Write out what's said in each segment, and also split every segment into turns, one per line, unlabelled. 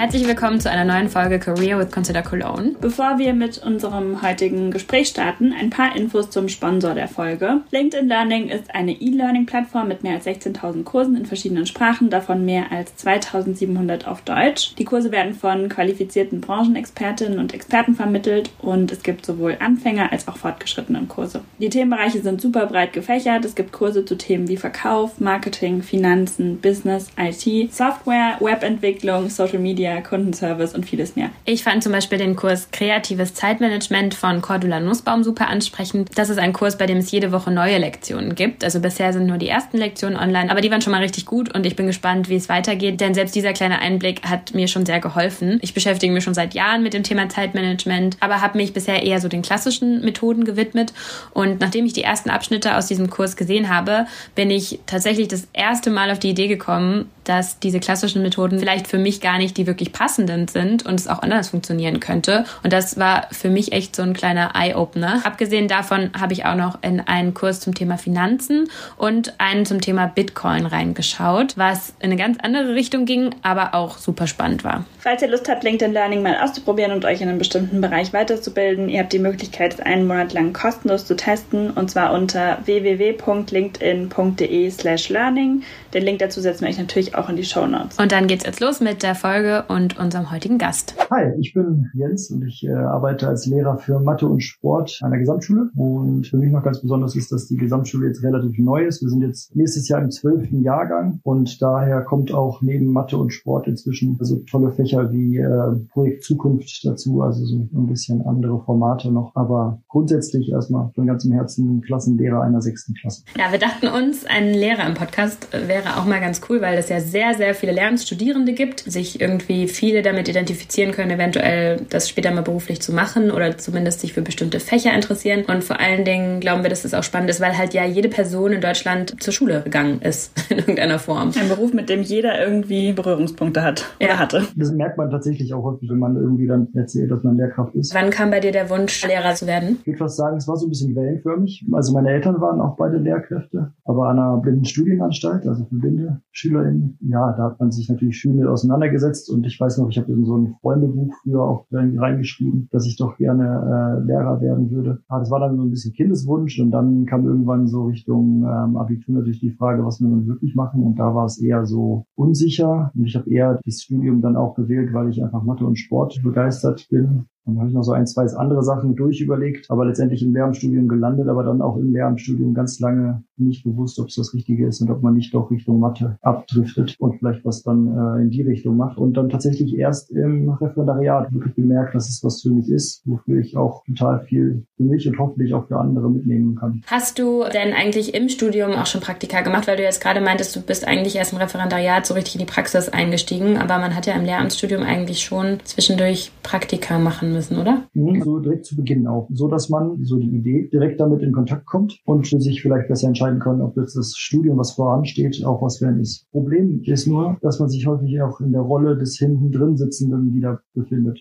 Herzlich willkommen zu einer neuen Folge Career with Consider Cologne.
Bevor wir mit unserem heutigen Gespräch starten, ein paar Infos zum Sponsor der Folge. LinkedIn Learning ist eine E-Learning-Plattform mit mehr als 16.000 Kursen in verschiedenen Sprachen, davon mehr als 2.700 auf Deutsch. Die Kurse werden von qualifizierten Branchenexpertinnen und Experten vermittelt und es gibt sowohl Anfänger als auch fortgeschrittene Kurse. Die Themenbereiche sind super breit gefächert. Es gibt Kurse zu Themen wie Verkauf, Marketing, Finanzen, Business, IT, Software, Webentwicklung, Social Media, Media, Kundenservice und vieles mehr.
Ich fand zum Beispiel den Kurs Kreatives Zeitmanagement von Cordula Nussbaum super ansprechend. Das ist ein Kurs, bei dem es jede Woche neue Lektionen gibt. Also bisher sind nur die ersten Lektionen online, aber die waren schon mal richtig gut und ich bin gespannt, wie es weitergeht, denn selbst dieser kleine Einblick hat mir schon sehr geholfen. Ich beschäftige mich schon seit Jahren mit dem Thema Zeitmanagement, aber habe mich bisher eher so den klassischen Methoden gewidmet und nachdem ich die ersten Abschnitte aus diesem Kurs gesehen habe, bin ich tatsächlich das erste Mal auf die Idee gekommen, dass diese klassischen Methoden vielleicht für mich gar nicht die wirklich passenden sind und es auch anders funktionieren könnte. Und das war für mich echt so ein kleiner Eye-Opener. Abgesehen davon habe ich auch noch in einen Kurs zum Thema Finanzen und einen zum Thema Bitcoin reingeschaut, was in eine ganz andere Richtung ging, aber auch super spannend war.
Falls ihr Lust habt, LinkedIn Learning mal auszuprobieren und euch in einem bestimmten Bereich weiterzubilden, ihr habt die Möglichkeit, es einen Monat lang kostenlos zu testen und zwar unter www.linkedin.de slash learning. Den Link dazu setzen wir euch natürlich auch in die Show Notes.
Und dann geht's jetzt los mit der Folge und unserem heutigen Gast.
Hi, ich bin Jens und ich äh, arbeite als Lehrer für Mathe und Sport an der Gesamtschule. Und für mich noch ganz besonders ist, dass die Gesamtschule jetzt relativ neu ist. Wir sind jetzt nächstes Jahr im zwölften Jahrgang und daher kommt auch neben Mathe und Sport inzwischen so tolle Fächer wie äh, Projekt Zukunft dazu, also so ein bisschen andere Formate noch. Aber grundsätzlich erstmal von ganzem Herzen Klassenlehrer einer sechsten Klasse.
Ja, wir dachten uns, ein Lehrer im Podcast wäre auch mal ganz cool, weil es ja sehr, sehr viele Lehramtsstudierende gibt, sich irgendwie viele damit identifizieren können, eventuell das später mal beruflich zu machen oder zumindest sich für bestimmte Fächer interessieren. Und vor allen Dingen glauben wir, dass es auch spannend ist, weil halt ja jede Person in Deutschland zur Schule gegangen ist, in irgendeiner Form.
Ein Beruf, mit dem jeder irgendwie Berührungspunkte hat oder ja. hatte.
Das merkt man tatsächlich auch häufig, wenn man irgendwie dann erzählt, dass man Lehrkraft ist.
Wann kam bei dir der Wunsch, Lehrer zu werden?
Ich würde fast sagen, es war so ein bisschen wellenförmig. Also meine Eltern waren auch beide Lehrkräfte, aber an einer blinden Studienanstalt, also blinde SchülerInnen. Ja, da hat man sich natürlich schön mit auseinandergesetzt und ich weiß noch, ich habe in so ein Freundebuch früher auch reingeschrieben, dass ich doch gerne äh, Lehrer werden würde. Ja, das war dann so ein bisschen Kindeswunsch und dann kam irgendwann so Richtung ähm, Abitur natürlich die Frage, was will man wirklich machen und da war es eher so unsicher und ich habe eher das Studium dann auch gewählt, weil ich einfach Mathe und Sport begeistert bin dann habe ich noch so ein, zwei andere Sachen durchüberlegt, aber letztendlich im Lehramtsstudium gelandet, aber dann auch im Lehramtsstudium ganz lange nicht gewusst, ob es das Richtige ist und ob man nicht doch Richtung Mathe abdriftet und vielleicht was dann äh, in die Richtung macht. Und dann tatsächlich erst im Referendariat wirklich gemerkt, dass es was für mich ist, wofür ich auch total viel für mich und hoffentlich auch für andere mitnehmen kann.
Hast du denn eigentlich im Studium auch schon Praktika gemacht, weil du jetzt gerade meintest, du bist eigentlich erst im Referendariat so richtig in die Praxis eingestiegen, aber man hat ja im Lehramtsstudium eigentlich schon zwischendurch Praktika machen müssen, oder?
Mhm, so direkt zu Beginn auch, so dass man so die Idee direkt damit in Kontakt kommt und sich vielleicht besser entscheiden kann, ob jetzt das Studium, was voransteht, auch was werden ist. Problem ist nur, dass man sich häufig auch in der Rolle des hinten drin Sitzenden wieder befindet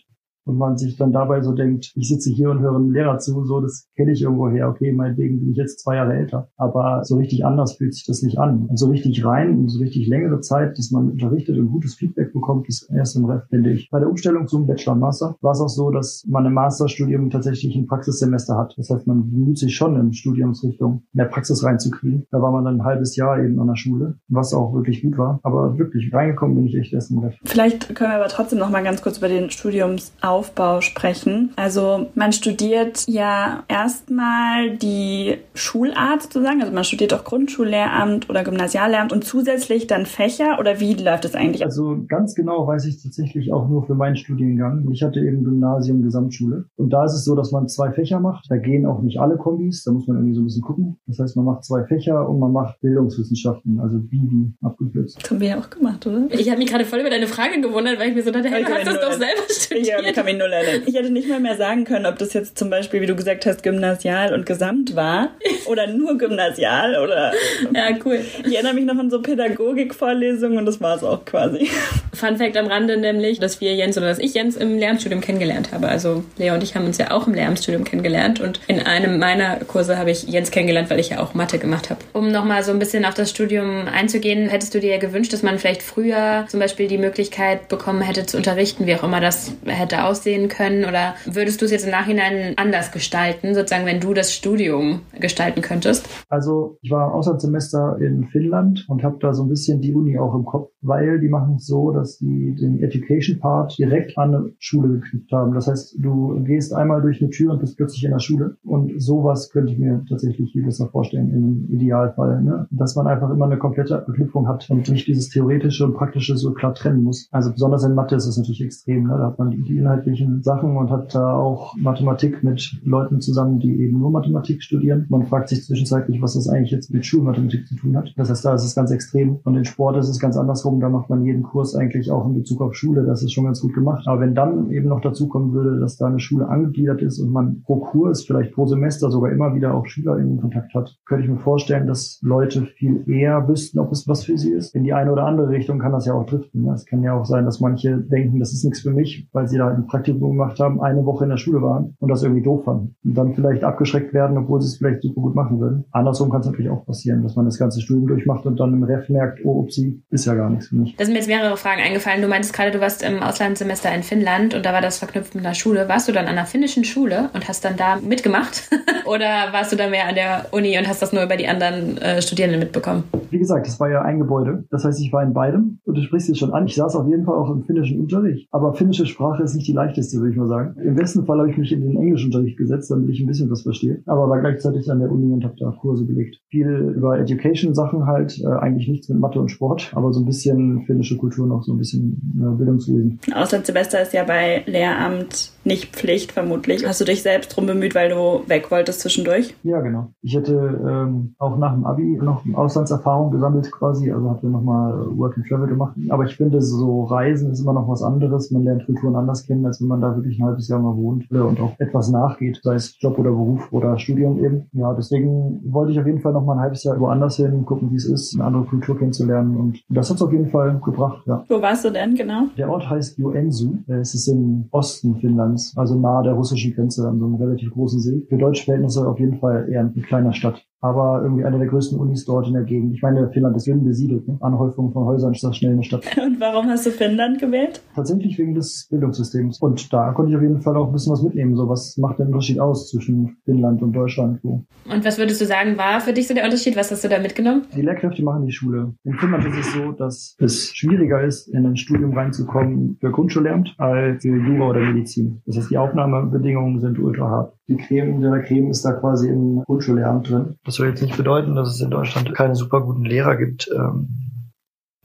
und man sich dann dabei so denkt, ich sitze hier und höre einem Lehrer zu, so das kenne ich irgendwo her, okay, meinetwegen bin ich jetzt zwei Jahre älter. Aber so richtig anders fühlt sich das nicht an. Und so richtig rein und so richtig längere Zeit, dass man unterrichtet und gutes Feedback bekommt, ist erst im Ref, finde ich. Bei der Umstellung zum Bachelor und Master war es auch so, dass man im Masterstudium tatsächlich ein Praxissemester hat. Das heißt, man bemüht sich schon in Studiumsrichtung mehr Praxis reinzukriegen. Da war man dann ein halbes Jahr eben an der Schule, was auch wirklich gut war. Aber wirklich reingekommen bin ich echt erst im Ref.
Vielleicht können wir aber trotzdem noch mal ganz kurz über den Studiumsaufbau Aufbau sprechen. Also man studiert ja erstmal die Schulart sozusagen, also man studiert auch Grundschullehramt oder Gymnasiallehramt und zusätzlich dann Fächer oder wie läuft das eigentlich?
Also ganz genau weiß ich tatsächlich auch nur für meinen Studiengang. Ich hatte eben Gymnasium, Gesamtschule und da ist es so, dass man zwei Fächer macht. Da gehen auch nicht alle Kombis, da muss man irgendwie so ein bisschen gucken. Das heißt, man macht zwei Fächer und man macht Bildungswissenschaften, also Bibi abgekürzt.
Das haben wir ja auch gemacht, oder?
Ich habe mich gerade voll über deine Frage gewundert, weil ich mir so dachte, hey, du hast das doch selber studiert.
kann mich nur erinnern. Ich hätte nicht mal mehr sagen können, ob das jetzt zum Beispiel, wie du gesagt hast, Gymnasial und Gesamt war oder nur Gymnasial oder.
Ja, cool.
Ich erinnere mich noch an so Pädagogikvorlesungen und das war es auch quasi.
Fun Fact am Rande nämlich, dass wir Jens oder dass ich Jens im Lehramtsstudium kennengelernt habe. Also Lea und ich haben uns ja auch im Lehramtsstudium kennengelernt und in einem meiner Kurse habe ich Jens kennengelernt, weil ich ja auch Mathe gemacht habe. Um nochmal so ein bisschen auf das Studium einzugehen, hättest du dir ja gewünscht, dass man vielleicht früher zum Beispiel die Möglichkeit bekommen hätte zu unterrichten, wie auch immer das hätte aussehen können? Oder würdest du es jetzt im Nachhinein anders gestalten, sozusagen, wenn du das Studium gestalten könntest?
Also ich war Auslandssemester in Finnland und habe da so ein bisschen die Uni auch im Kopf, weil die machen es so, dass die den Education Part direkt an eine Schule geknüpft haben. Das heißt, du gehst einmal durch eine Tür und bist plötzlich in der Schule. Und sowas könnte ich mir tatsächlich viel besser vorstellen im Idealfall. Ne? Dass man einfach immer eine komplette Verknüpfung hat und nicht dieses theoretische und praktische so klar trennen muss. Also besonders in Mathe ist es natürlich extrem. Ne? Da hat man die inhaltlichen Sachen und hat da auch Mathematik mit Leuten zusammen, die eben nur Mathematik studieren. Man fragt sich zwischenzeitlich, was das eigentlich jetzt mit Schulmathematik zu tun hat. Das heißt, da ist es ganz extrem. Und in Sport ist es ganz andersrum. Da macht man jeden Kurs eigentlich auch in Bezug auf Schule. Das ist schon ganz gut gemacht. Aber wenn dann eben noch dazu kommen würde, dass da eine Schule angegliedert ist und man pro Kurs, vielleicht pro Semester sogar immer wieder auch Schüler in Kontakt hat, könnte ich mir vorstellen, dass Leute viel eher wüssten, ob es was für sie ist. In die eine oder andere Richtung kann das ja auch driften. Es kann ja auch sein, dass manche denken, das ist nichts für mich, weil sie da ein Praktikum gemacht haben, eine Woche in der Schule waren und das irgendwie doof fanden. Und dann vielleicht abgeschreckt werden, obwohl sie es vielleicht super gut machen würden. Andersrum kann es natürlich auch passieren, dass man das ganze Studium durchmacht und dann im Ref merkt, oh, upsie, ist ja gar nichts für mich.
Da sind mir jetzt mehrere Fragen eingefallen. Du meintest gerade, du warst im Auslandssemester in Finnland und da war das verknüpft mit einer Schule. Warst du dann an einer finnischen Schule und hast dann da mitgemacht? Oder warst du da mehr an der Uni und hast das nur über die anderen äh, Studierenden mitbekommen?
Wie gesagt, es war ja ein Gebäude. Das heißt, ich war in beidem und du sprichst jetzt schon an. Ich saß auf jeden Fall auch im finnischen Unterricht. Aber finnische Sprache ist nicht die leichteste, würde ich mal sagen. Im besten Fall habe ich mich in den Englischunterricht gesetzt, damit ich ein bisschen was verstehe. Aber war gleichzeitig an der Uni und habe da Kurse belegt. Viel über Education-Sachen halt, äh, eigentlich nichts mit Mathe und Sport, aber so ein bisschen finnische Kultur noch, so ein bisschen äh, Bildungswesen.
Auslandssemester ist ja bei Lehramt nicht Pflicht, vermutlich. Hast du dich selbst drum bemüht, weil du weg wolltest zwischendurch?
Ja, genau. Ich hätte ähm, auch nach dem Abi noch Auslandserfahrung gesammelt quasi, also hatte nochmal Work and Travel gemacht. Aber ich finde, so Reisen ist immer noch was anderes. Man lernt Kulturen anders kennen, als wenn man da wirklich ein halbes Jahr mal wohnt und auch etwas nachgeht, sei es Job oder Beruf oder Studium eben. Ja, deswegen wollte ich auf jeden Fall noch mal ein halbes Jahr woanders hin, gucken, wie es ist, eine andere Kultur kennenzulernen. Und das hat es auf jeden Fall gebracht, ja.
Wo warst du denn genau?
Der Ort heißt Joensuu. Es ist im Osten Finnlands, also nahe der russischen Grenze an so einem relativ großen See. Für deutsche Verhältnisse auf jeden Fall eher eine kleine Stadt aber irgendwie eine der größten Unis dort in der Gegend. Ich meine, Finnland ist dünn besiedelt. Ne? Anhäufung von Häusern ist das schnell eine Stadt.
Und warum hast du Finnland gewählt?
Tatsächlich wegen des Bildungssystems. Und da konnte ich auf jeden Fall auch ein bisschen was mitnehmen. So, was macht den Unterschied aus zwischen Finnland und Deutschland? So.
Und was würdest du sagen, war für dich so der Unterschied? Was hast du da mitgenommen?
Die Lehrkräfte machen die Schule. In Finnland ist es so, dass es schwieriger ist, in ein Studium reinzukommen für Grundschullehramt als für Jura oder Medizin. Das heißt, die Aufnahmebedingungen sind ultra hart. Die Creme der Creme ist da quasi im Grundschullehramt drin. Das soll jetzt nicht bedeuten, dass es in Deutschland keine super guten Lehrer gibt. Ähm,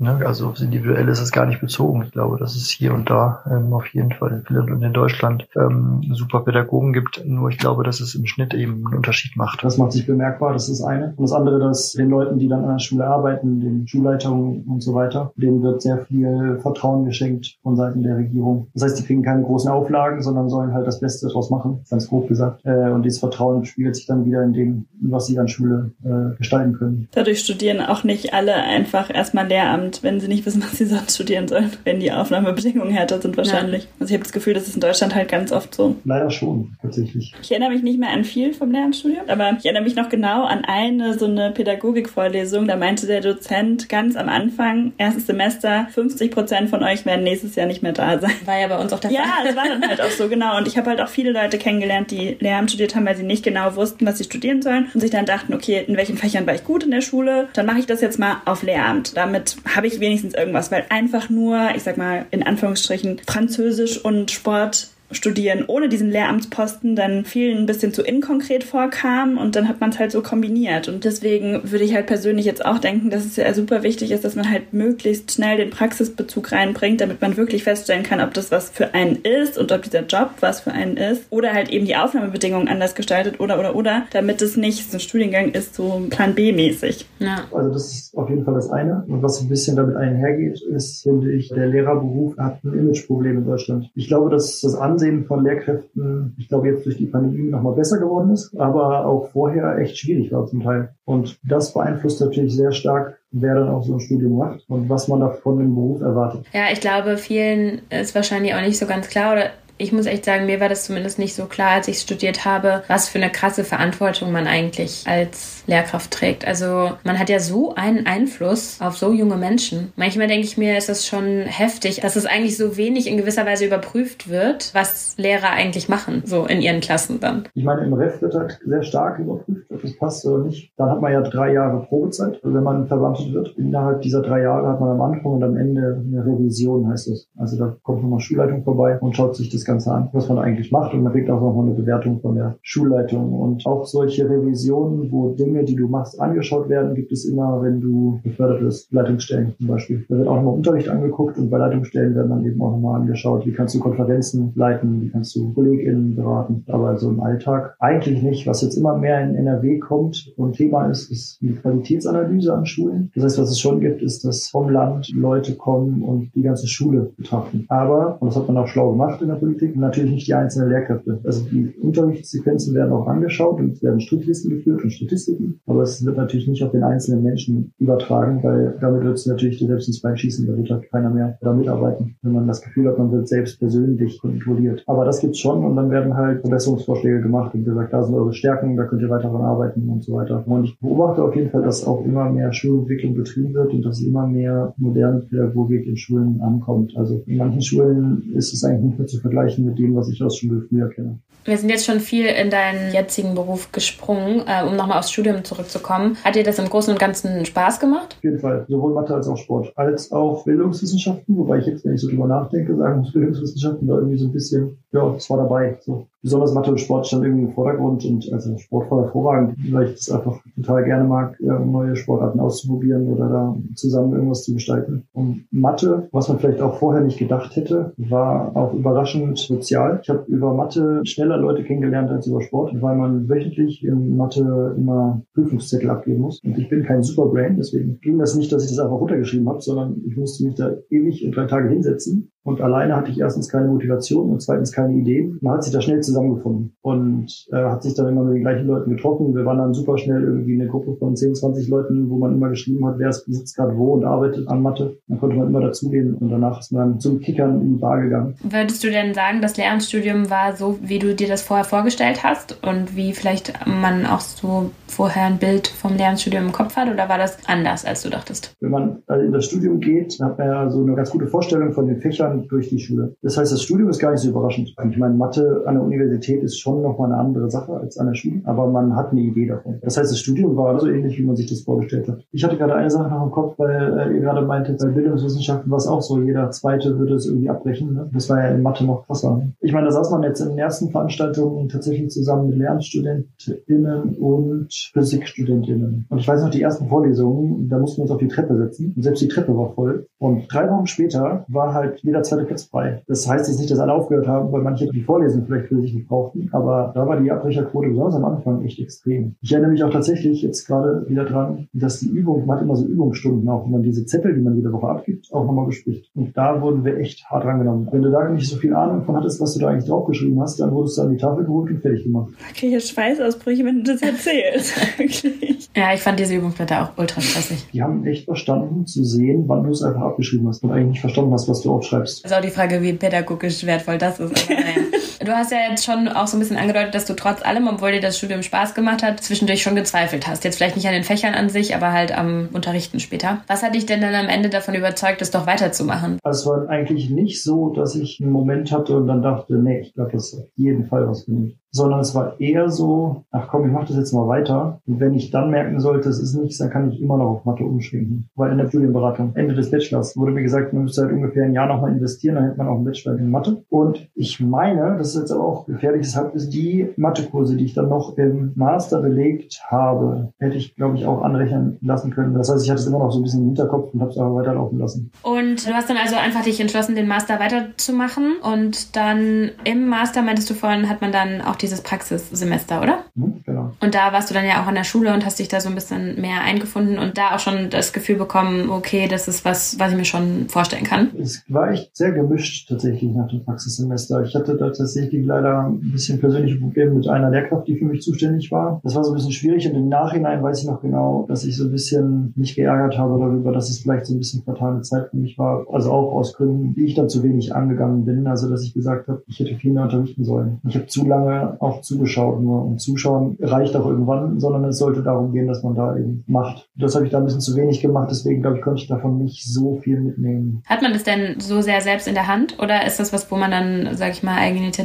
Ne? Also aufs Individuelle ist es gar nicht bezogen. Ich glaube, dass es hier und da ähm, auf jeden Fall in Finnland und in Deutschland ähm, super Pädagogen gibt. Nur ich glaube, dass es im Schnitt eben einen Unterschied macht. Das macht sich bemerkbar, das ist das eine. Und das andere, dass den Leuten, die dann an der Schule arbeiten, den Schulleitungen und so weiter, denen wird sehr viel Vertrauen geschenkt von Seiten der Regierung. Das heißt, die kriegen keine großen Auflagen, sondern sollen halt das Beste daraus machen, ganz grob gesagt. Äh, und dieses Vertrauen spiegelt sich dann wieder in dem, was sie an Schule äh, gestalten können.
Dadurch studieren auch nicht alle einfach erstmal Lehramt und wenn sie nicht wissen, was sie sonst studieren sollen, wenn die Aufnahmebedingungen härter sind wahrscheinlich. Ja. Also ich habe das Gefühl, das ist in Deutschland halt ganz oft so.
Leider schon, tatsächlich.
Ich erinnere mich nicht mehr an viel vom Lehramtsstudium, aber ich erinnere mich noch genau an eine so eine Pädagogikvorlesung. Da meinte der Dozent ganz am Anfang, erstes Semester, 50 Prozent von euch werden nächstes Jahr nicht mehr da sein.
War ja bei uns auch der
Fall. Ja, es war dann halt auch so, genau. Und ich habe halt auch viele Leute kennengelernt, die Lehramt studiert haben, weil sie nicht genau wussten, was sie studieren sollen und sich dann dachten, okay, in welchen Fächern war ich gut in der Schule, dann mache ich das jetzt mal auf Lehramt. Damit habe ich wenigstens irgendwas, weil einfach nur, ich sag mal, in Anführungsstrichen, Französisch und Sport studieren ohne diesen Lehramtsposten dann vielen ein bisschen zu inkonkret vorkam und dann hat man es halt so kombiniert. Und deswegen würde ich halt persönlich jetzt auch denken, dass es ja super wichtig ist, dass man halt möglichst schnell den Praxisbezug reinbringt, damit man wirklich feststellen kann, ob das was für einen ist und ob dieser Job was für einen ist oder halt eben die Aufnahmebedingungen anders gestaltet oder oder oder, damit es nicht so ein Studiengang ist, so Plan B-mäßig.
Ja. Also das ist auf jeden Fall das eine. Und was ein bisschen damit einhergeht, ist, finde ich, der Lehrerberuf hat ein Imageproblem in Deutschland. Ich glaube, dass das andere Ansehen von Lehrkräften, ich glaube, jetzt durch die Pandemie nochmal besser geworden ist, aber auch vorher echt schwierig war zum Teil. Und das beeinflusst natürlich sehr stark, wer dann auch so ein Studium macht und was man davon im Beruf erwartet.
Ja, ich glaube, vielen ist wahrscheinlich auch nicht so ganz klar oder ich muss echt sagen, mir war das zumindest nicht so klar, als ich studiert habe, was für eine krasse Verantwortung man eigentlich als Lehrkraft trägt. Also man hat ja so einen Einfluss auf so junge Menschen. Manchmal denke ich mir, ist das schon heftig, dass es eigentlich so wenig in gewisser Weise überprüft wird, was Lehrer eigentlich machen, so in ihren Klassen dann.
Ich meine, im Ref wird halt sehr stark überprüft, ob das passt oder nicht. Dann hat man ja drei Jahre Probezeit, wenn man verwandtet wird. Innerhalb dieser drei Jahre hat man am Anfang und am Ende eine Revision, heißt es. Also da kommt nochmal Schulleitung vorbei und schaut sich das Ganze an, was man eigentlich macht und man kriegt auch nochmal eine Bewertung von der Schulleitung. Und auch solche Revisionen, wo Dinge, die du machst, angeschaut werden, gibt es immer, wenn du befördert wirst, Leitungsstellen zum Beispiel. Da wird auch nochmal Unterricht angeguckt und bei Leitungsstellen werden dann eben auch nochmal angeschaut, wie kannst du Konferenzen leiten, wie kannst du KollegInnen beraten. Aber so im Alltag eigentlich nicht. Was jetzt immer mehr in NRW kommt und Thema ist, ist die Qualitätsanalyse an Schulen. Das heißt, was es schon gibt, ist, dass vom Land Leute kommen und die ganze Schule betrachten. Aber, und das hat man auch schlau gemacht in der Politik, Politik natürlich nicht die einzelnen Lehrkräfte. Also die Unterrichtssequenzen werden auch angeschaut und werden Strichlisten geführt und Statistiken, aber es wird natürlich nicht auf den einzelnen Menschen übertragen, weil damit wird es natürlich selbst ins Bein schießen, da wird halt keiner mehr da mitarbeiten, wenn man das Gefühl hat, man wird selbst persönlich kontrolliert. Aber das gibt's schon und dann werden halt Verbesserungsvorschläge gemacht und gesagt, da sind eure Stärken, da könnt ihr weiter daran arbeiten und so weiter. Und ich beobachte auf jeden Fall, dass auch immer mehr Schulentwicklung betrieben wird und dass immer mehr moderne Pädagogik in Schulen ankommt. Also in manchen Schulen ist es eigentlich nicht mehr zu vergleichen vergleichen mit dem, was ich aus Schule früher kenne.
Wir sind jetzt schon viel in deinen jetzigen Beruf gesprungen, äh, um nochmal aufs Studium zurückzukommen. Hat dir das im Großen und Ganzen Spaß gemacht?
Auf jeden Fall. Sowohl Mathe als auch Sport. Als auch Bildungswissenschaften, wobei ich jetzt, wenn ich so drüber nachdenke, sagen muss, Bildungswissenschaften da irgendwie so ein bisschen, ja, es war dabei. So besonders Mathe und Sport stand irgendwie im Vordergrund und also Sport war hervorragend, weil ich das einfach total gerne mag, neue Sportarten auszuprobieren oder da zusammen irgendwas zu gestalten. Und Mathe, was man vielleicht auch vorher nicht gedacht hätte, war auch überraschend sozial. Ich habe über Mathe schneller Leute kennengelernt als über Sport, weil man wöchentlich in Mathe immer Prüfungszettel abgeben muss. Und ich bin kein Superbrain, deswegen ging das nicht, dass ich das einfach runtergeschrieben habe, sondern ich musste mich da ewig in drei Tage hinsetzen und alleine hatte ich erstens keine Motivation und zweitens keine Ideen. Man hat sich da schnell zusammengefunden und äh, hat sich dann immer mit den gleichen Leuten getroffen. Wir waren dann super schnell irgendwie eine Gruppe von 10, 20 Leuten, wo man immer geschrieben hat, wer sitzt gerade wo und arbeitet an Mathe. Dann konnte man immer dazugehen und danach ist man zum Kickern in die Bar gegangen.
Würdest du denn sagen, das Lehramtsstudium war so, wie du dir das vorher vorgestellt hast und wie vielleicht man auch so vorher ein Bild vom Lehramtsstudium im Kopf hat oder war das anders, als du dachtest?
Wenn man in das Studium geht, hat man ja so eine ganz gute Vorstellung von den Fächern, durch die Schule. Das heißt, das Studium ist gar nicht so überraschend. Ich meine, Mathe an der Universität ist schon nochmal eine andere Sache als an der Schule, aber man hat eine Idee davon. Das heißt, das Studium war so ähnlich, wie man sich das vorgestellt hat. Ich hatte gerade eine Sache noch im Kopf, weil äh, ihr gerade meintet, bei Bildungswissenschaften war es auch so, jeder Zweite würde es irgendwie abbrechen. Ne? Das war ja in Mathe noch krasser. Ich meine, da saß man jetzt in den ersten Veranstaltungen tatsächlich zusammen mit LernstudentInnen und PhysikstudentInnen. Und ich weiß noch, die ersten Vorlesungen, da mussten wir uns auf die Treppe setzen. Und selbst die Treppe war voll. Und drei Wochen später war halt jeder zweite Platz frei. Das heißt jetzt nicht, dass alle aufgehört haben, weil manche die Vorlesung vielleicht für sich nicht brauchten, aber da war die Abbrecherquote besonders am Anfang echt extrem. Ich erinnere mich auch tatsächlich jetzt gerade wieder dran, dass die Übung, man hat immer so Übungsstunden auch, wo man diese Zettel, die man jede Woche abgibt, auch nochmal bespricht. Und da wurden wir echt hart rangenommen. Wenn du da nicht so viel Ahnung von hattest, was du da eigentlich draufgeschrieben hast, dann wurdest du an die Tafel geholt und fertig gemacht.
Ich kriege Schweißausbrüche, wenn du das erzählst.
Wirklich. Ja, ich fand diese Übungsblätter auch ultra stressig.
Die haben echt verstanden zu sehen, wann du es einfach abgeschrieben hast und eigentlich nicht verstanden hast, was du aufschreibst.
Das ist auch die Frage, wie pädagogisch wertvoll das ist. Du hast ja jetzt schon auch so ein bisschen angedeutet, dass du trotz allem, obwohl dir das Studium Spaß gemacht hat, zwischendurch schon gezweifelt hast. Jetzt vielleicht nicht an den Fächern an sich, aber halt am Unterrichten später. Was hat dich denn dann am Ende davon überzeugt, das doch weiterzumachen?
Also es war eigentlich nicht so, dass ich einen Moment hatte und dann dachte, nee, ich glaube, das ist auf jeden Fall was für mich sondern es war eher so, ach komm, ich mache das jetzt mal weiter. Und wenn ich dann merken sollte, es ist nichts, dann kann ich immer noch auf Mathe umschwenken. Weil in der Studienberatung, Ende des Bachelors, wurde mir gesagt, man müsste halt ungefähr ein Jahr nochmal investieren, dann hätte man auch einen Bachelor in Mathe. Und ich meine, das ist jetzt aber auch gefährlich ist, ist die Mathekurse, die ich dann noch im Master belegt habe, hätte ich, glaube ich, auch anrechnen lassen können. Das heißt, ich hatte es immer noch so ein bisschen im Hinterkopf und habe es aber weiterlaufen lassen.
Und du hast dann also einfach dich entschlossen, den Master weiterzumachen und dann im Master, meintest du vorhin, hat man dann auch dieses Praxissemester, oder?
Mhm, genau.
Und da warst du dann ja auch an der Schule und hast dich da so ein bisschen mehr eingefunden und da auch schon das Gefühl bekommen, okay, das ist was, was ich mir schon vorstellen kann.
Es war echt sehr gemischt tatsächlich nach dem Praxissemester. Ich hatte da tatsächlich leider ein bisschen persönliche Probleme mit einer Lehrkraft, die für mich zuständig war. Das war so ein bisschen schwierig und im Nachhinein weiß ich noch genau, dass ich so ein bisschen mich geärgert habe darüber, dass es vielleicht so ein bisschen fatale Zeit für mich war. Also auch aus Gründen, die ich dann zu wenig angegangen bin. Also dass ich gesagt habe, ich hätte viel mehr unterrichten sollen. Ich habe zu lange auch zugeschaut nur und zuschauen reicht auch irgendwann, sondern es sollte darum gehen, dass man da eben macht. Das habe ich da ein bisschen zu wenig gemacht, deswegen glaube ich, konnte ich davon nicht so viel mitnehmen.
Hat man das denn so sehr selbst in der Hand oder ist das was, wo man dann, sag ich mal,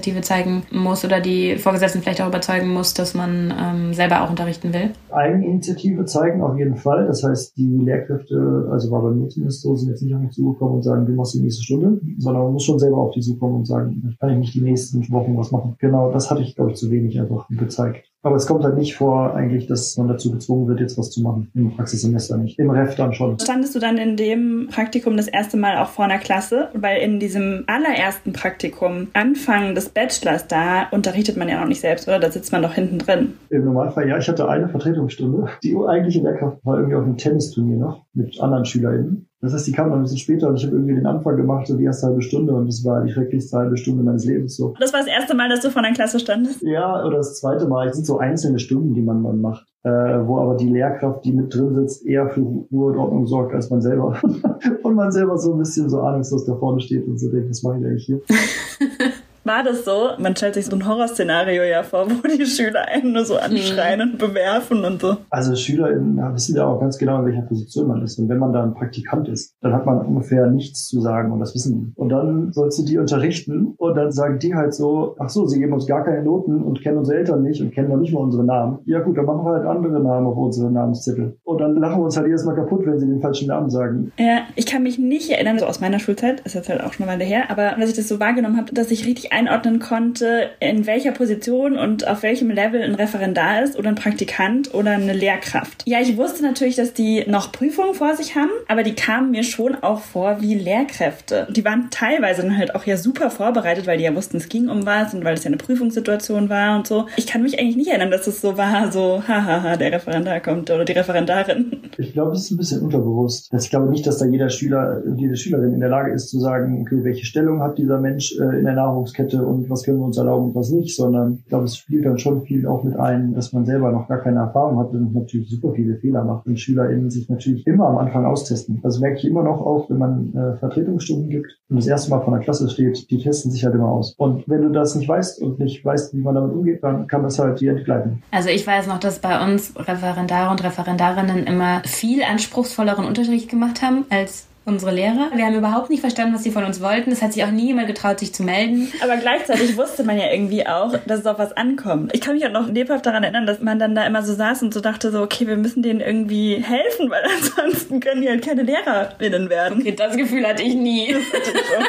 Eigeninitiative zeigen muss oder die Vorgesetzten vielleicht auch überzeugen muss, dass man ähm, selber auch unterrichten will?
Eigeninitiative zeigen auf jeden Fall. Das heißt, die Lehrkräfte, also war bei mir zumindest so, sind jetzt nicht auf mich zugekommen und sagen, du machst die nächste Stunde, sondern man muss schon selber auf die zukommen und sagen, kann ich nicht die nächsten Wochen was machen. Genau, das hatte ich, glaube ich, zu wenig einfach gezeigt. Aber es kommt halt nicht vor, eigentlich, dass man dazu gezwungen wird, jetzt was zu machen. Im Praxissemester nicht. Im Ref dann schon.
Standest du dann in dem Praktikum das erste Mal auch vor einer Klasse? Weil in diesem allerersten Praktikum, Anfang des Bachelors, da unterrichtet man ja noch nicht selbst, oder? Da sitzt man doch hinten drin.
Im Normalfall, ja. Ich hatte eine Vertretungsstunde. Die eigentliche Lehrkraft war irgendwie auf einem Tennisturnier noch mit anderen SchülerInnen. Das heißt, die kam dann ein bisschen später und ich habe irgendwie den Anfang gemacht, so die erste halbe Stunde und das war die schrecklichste halbe Stunde meines Lebens so.
Das war das erste Mal, dass du vor einer klasse standest?
Ja, oder das zweite Mal. Es sind so einzelne Stunden, die man dann macht, äh, wo aber die Lehrkraft, die mit drin sitzt, eher für Ruhe und Ordnung sorgt als man selber. und man selber so ein bisschen so ahnungslos da vorne steht und so denkt, was mache ich eigentlich hier?
war das so? Man stellt sich so ein Horrorszenario ja vor, wo die Schüler einen nur so anschreien und bewerfen und so.
Also Schüler wissen ja auch ganz genau, in welcher Position man ist. Und wenn man da ein Praktikant ist, dann hat man ungefähr nichts zu sagen und das wissen die. Und dann sollst du die unterrichten und dann sagen die halt so, ach so, sie geben uns gar keine Noten und kennen unsere Eltern nicht und kennen noch nicht mal unsere Namen. Ja gut, dann machen wir halt andere Namen auf unsere Namenszettel. Und dann lachen wir uns halt jedes Mal kaputt, wenn sie den falschen Namen sagen.
Ja, ich kann mich nicht erinnern, so aus meiner Schulzeit, ist jetzt halt auch schon eine Weile her, aber als ich das so wahrgenommen habe, dass ich richtig einordnen konnte, in welcher Position und auf welchem Level ein Referendar ist oder ein Praktikant oder eine Lehrkraft. Ja, ich wusste natürlich, dass die noch Prüfungen vor sich haben, aber die kamen mir schon auch vor wie Lehrkräfte. Die waren teilweise dann halt auch ja super vorbereitet, weil die ja wussten, es ging um was und weil es ja eine Prüfungssituation war und so. Ich kann mich eigentlich nicht erinnern, dass es so war, so, hahaha, der Referendar kommt oder die Referendarin.
Ich glaube, es ist ein bisschen unterbewusst. Ich glaube nicht, dass da jeder Schüler, jede Schülerin in der Lage ist zu sagen, okay, welche Stellung hat dieser Mensch äh, in der Nahrungskette und was können wir uns erlauben und was nicht, sondern ich glaube, es spielt dann schon viel auch mit ein, dass man selber noch gar keine Erfahrung hat und natürlich super viele Fehler macht und SchülerInnen sich natürlich immer am Anfang austesten. Das merke ich immer noch auch, wenn man äh, Vertretungsstunden gibt und das erste Mal vor der Klasse steht, die testen sich halt immer aus. Und wenn du das nicht weißt und nicht weißt, wie man damit umgeht, dann kann das halt dir entgleiten.
Also ich weiß noch, dass bei uns Referendare und Referendarinnen immer viel anspruchsvolleren Unterricht gemacht haben als unsere Lehrer. Wir haben überhaupt nicht verstanden, was sie von uns wollten. Es hat sich auch nie jemand getraut, sich zu melden.
Aber gleichzeitig wusste man ja irgendwie auch, dass es auf was ankommt. Ich kann mich auch noch lebhaft daran erinnern, dass man dann da immer so saß und so dachte so, okay, wir müssen denen irgendwie helfen, weil ansonsten können die halt keine Lehrerinnen werden.
Okay, das Gefühl hatte ich nie.
Das hatte ich schon.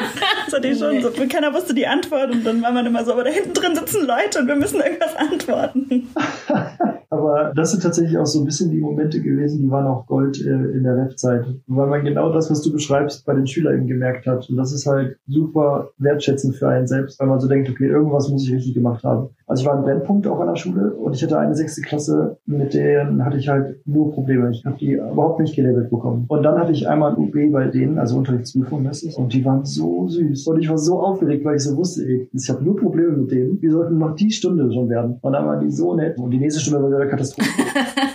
Das hatte ich schon. So, keiner wusste die Antwort und dann war man immer so, aber da hinten drin sitzen Leute und wir müssen irgendwas antworten.
Aber das sind tatsächlich auch so ein bisschen die Momente gewesen, die waren auch Gold äh, in der Ref-Zeit. Weil man genau das, was du beschreibst, bei den SchülerInnen gemerkt hat. Und das ist halt super wertschätzend für einen selbst, weil man so denkt, okay, irgendwas muss ich richtig gemacht haben. Also ich war ein Brennpunkt auch an der Schule und ich hatte eine sechste Klasse, mit denen hatte ich halt nur Probleme. Ich habe die überhaupt nicht gelevelt bekommen. Und dann hatte ich einmal ein UB bei denen, also Unterrichtsprüfung das ist, und die waren so süß. Und ich war so aufgeregt, weil ich so wusste, ey, ich habe nur Probleme mit denen. Wir sollten noch die Stunde schon werden. Und dann waren die so nett. Und die nächste Stunde war wieder Katastrophe.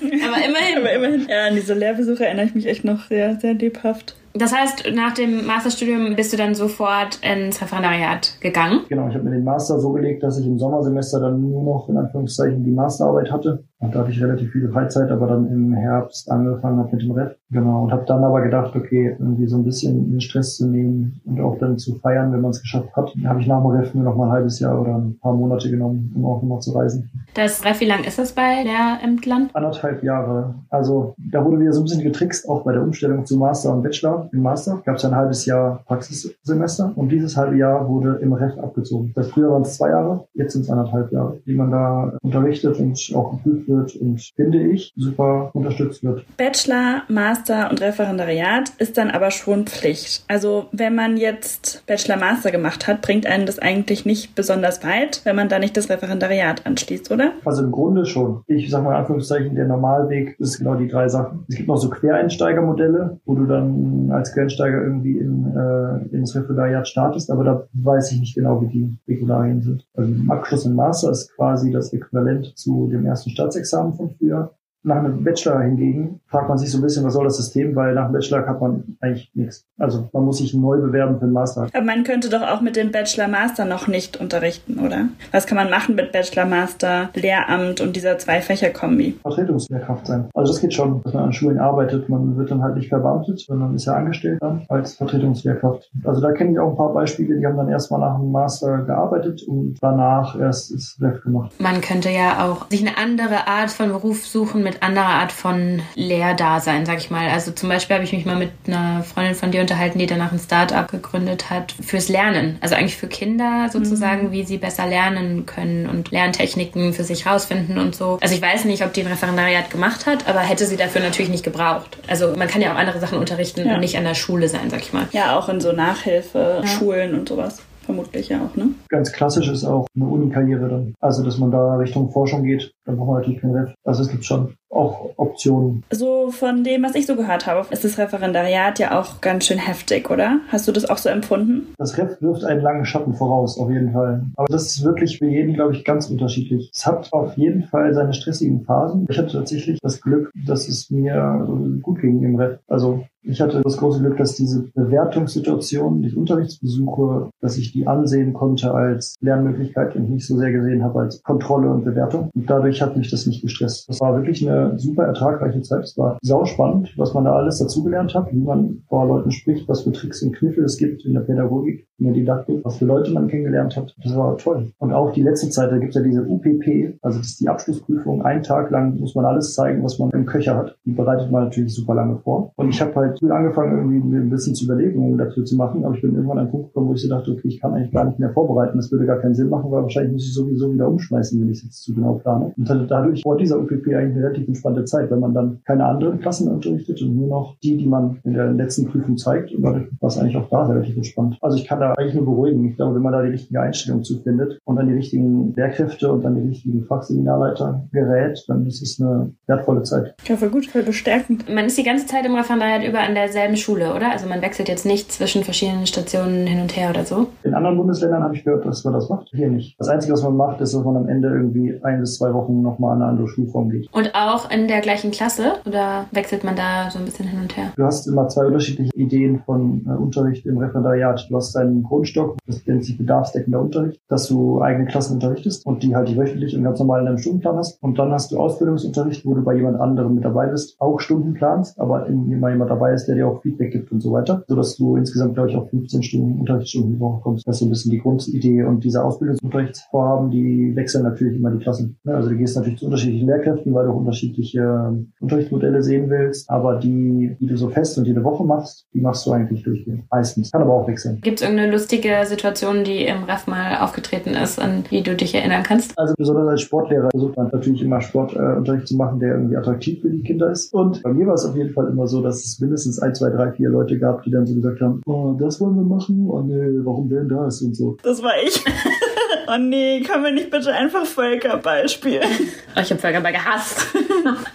Aber immerhin.
Aber immerhin. Ja, an diese Lehrbesuche erinnere ich mich echt noch sehr, sehr lebhaft.
Das heißt, nach dem Masterstudium bist du dann sofort ins Referendariat gegangen?
Genau, ich habe mir den Master so gelegt, dass ich im Sommersemester dann nur noch in Anführungszeichen die Masterarbeit hatte. Und da hatte ich relativ viel Freizeit, aber dann im Herbst angefangen habe mit dem Ref. Genau, und habe dann aber gedacht, okay, irgendwie so ein bisschen den Stress zu nehmen und auch dann zu feiern, wenn man es geschafft hat. Habe ich nach dem Ref mir noch mal ein halbes Jahr oder ein paar Monate genommen, um auch nochmal zu reisen.
Das Ref, wie lang ist das bei Lehrämtlern?
Anderthalb Jahre. Also da wurde wieder so ein bisschen getrickst, auch bei der Umstellung zu Master und Bachelor im Master gab es ein halbes Jahr Praxissemester und dieses halbe Jahr wurde im Ref abgezogen. Das früher waren es zwei Jahre, jetzt sind es anderthalb Jahre, die man da unterrichtet und auch geprüft wird und finde ich super unterstützt wird.
Bachelor, Master und Referendariat ist dann aber schon Pflicht. Also wenn man jetzt Bachelor, Master gemacht hat, bringt einen das eigentlich nicht besonders weit, wenn man da nicht das Referendariat anschließt, oder?
Also im Grunde schon. Ich sage mal in Anführungszeichen, der Normalweg ist genau die drei Sachen. Es gibt noch so Quereinsteigermodelle, wo du dann als Quereinsteiger irgendwie in, äh, ins Referendariat startest, aber da weiß ich nicht genau, wie die Regularien sind. Also Abschluss im Master ist quasi das Äquivalent zu dem ersten Staatsexamen von früher. Nach einem Bachelor hingegen fragt man sich so ein bisschen, was soll das System, weil nach dem Bachelor hat man eigentlich nichts. Also man muss sich neu bewerben für den Master.
Aber man könnte doch auch mit dem Bachelor-Master noch nicht unterrichten, oder? Was kann man machen mit Bachelor-Master, Lehramt und dieser Zwei-Fächer-Kombi?
Vertretungslehrkraft sein. Also das geht schon, dass man an Schulen arbeitet. Man wird dann halt nicht verbeamtet, sondern ist ja angestellt dann als Vertretungslehrkraft. Also da kenne ich auch ein paar Beispiele, die haben dann erstmal nach dem Master gearbeitet und danach erst das Ref gemacht.
Man könnte ja auch sich eine andere Art von Beruf suchen mit anderer Art von Lehrdasein, sag ich mal. Also zum Beispiel habe ich mich mal mit einer Freundin von dir unterhalten, die danach ein Start-up gegründet hat fürs Lernen. Also eigentlich für Kinder sozusagen, mhm. wie sie besser lernen können und Lerntechniken für sich rausfinden und so. Also ich weiß nicht, ob die ein Referendariat gemacht hat, aber hätte sie dafür natürlich nicht gebraucht. Also man kann ja auch andere Sachen unterrichten ja. und nicht an der Schule sein, sag ich mal.
Ja, auch in so Nachhilfe, ja. Schulen und sowas vermutlich ja auch, ne?
Ganz klassisch ist auch eine Uni-Karriere dann. Also, dass man da Richtung Forschung geht, dann braucht man natürlich kein Ref. Also, es gibt schon auch Optionen.
So von dem, was ich so gehört habe, ist das Referendariat ja auch ganz schön heftig, oder? Hast du das auch so empfunden?
Das Ref wirft einen langen Schatten voraus, auf jeden Fall. Aber das ist wirklich für jeden, glaube ich, ganz unterschiedlich. Es hat auf jeden Fall seine stressigen Phasen. Ich hatte tatsächlich das Glück, dass es mir gut ging im Ref. Also ich hatte das große Glück, dass diese Bewertungssituation, die Unterrichtsbesuche, dass ich die ansehen konnte als Lernmöglichkeit und nicht so sehr gesehen habe als Kontrolle und Bewertung. Und dadurch hat mich das nicht gestresst. Das war wirklich eine super ertragreiche Zeit. Es war sauspannend, was man da alles dazugelernt hat, wie man vor Leuten spricht, was für Tricks und Kniffe es gibt in der Pädagogik, in der Didaktik, was für Leute man kennengelernt hat. Das war toll. Und auch die letzte Zeit, da gibt es ja diese UPP, also das ist die Abschlussprüfung. Einen Tag lang muss man alles zeigen, was man im Köcher hat. Die bereitet man natürlich super lange vor. Und ich habe halt früh angefangen, irgendwie ein bisschen zu überlegen, um dafür zu machen, aber ich bin irgendwann an einen Punkt gekommen, wo ich so dachte, okay, ich kann eigentlich gar nicht mehr vorbereiten, das würde gar keinen Sinn machen, weil wahrscheinlich muss ich sowieso wieder umschmeißen, wenn ich es jetzt zu genau plane. Und hatte dadurch vor dieser UPP eigentlich eine relativ entspannte Zeit, wenn man dann keine anderen Klassen unterrichtet und nur noch die, die man in der letzten Prüfung zeigt. Und dadurch war es eigentlich auch da relativ entspannt. Also ich kann da eigentlich nur beruhigen. Ich glaube, wenn man da die richtige Einstellung zu findet und an die richtigen Lehrkräfte und an die richtigen Fachseminarleiter gerät, dann ist es eine wertvolle Zeit.
Ja, voll gut, voll bestärkend.
Man ist die ganze Zeit im Referendariat über an derselben Schule, oder? Also man wechselt jetzt nicht zwischen verschiedenen Stationen hin und her oder so?
In anderen Bundesländern habe ich gehört, dass man das macht. Hier nicht. Das Einzige, was man macht, ist, dass man am Ende irgendwie ein bis zwei Wochen nochmal an eine andere Schulform geht.
Und auch in der gleichen Klasse? Oder wechselt man da so ein bisschen hin und her?
Du hast immer zwei unterschiedliche Ideen von äh, Unterricht im Referendariat. Du hast deinen Grundstock, das nennt sich bedarfsdeckender Unterricht, dass du eigene Klassen unterrichtest und die halt die wöchentlich und ganz normal in deinem Stundenplan hast. Und dann hast du Ausbildungsunterricht, wo du bei jemand anderem mit dabei bist, auch Stunden planst, aber immer jemand dabei ist, der dir auch Feedback gibt und so weiter, sodass du insgesamt, glaube ich, auf 15 Stunden Unterrichtsstunden die Woche kommst. Das ist so ein bisschen die Grundidee. Und diese Ausbildungsunterrichtsvorhaben, die wechseln natürlich immer die Klassen. Also du gehst natürlich zu unterschiedlichen Lehrkräften, weil du auch unterschiedliche Unterrichtsmodelle sehen willst, aber die, die du so fest und jede Woche machst, die machst du eigentlich durchgehend. Meistens. Kann aber auch wechseln.
Gibt es irgendeine lustige Situation, die im Ref mal aufgetreten ist, an die du dich erinnern kannst?
Also besonders als Sportlehrer versucht man natürlich immer Sportunterricht zu machen, der irgendwie attraktiv für die Kinder ist. Und bei mir war es auf jeden Fall immer so, dass es mindestens ein, zwei, drei, vier Leute gab, die dann so gesagt haben, oh, das wollen wir machen, oh nee, warum denn das und so.
Das war ich. oh nee, können wir nicht bitte einfach Völkerball spielen?
Oh, ich habe Völkerball gehasst.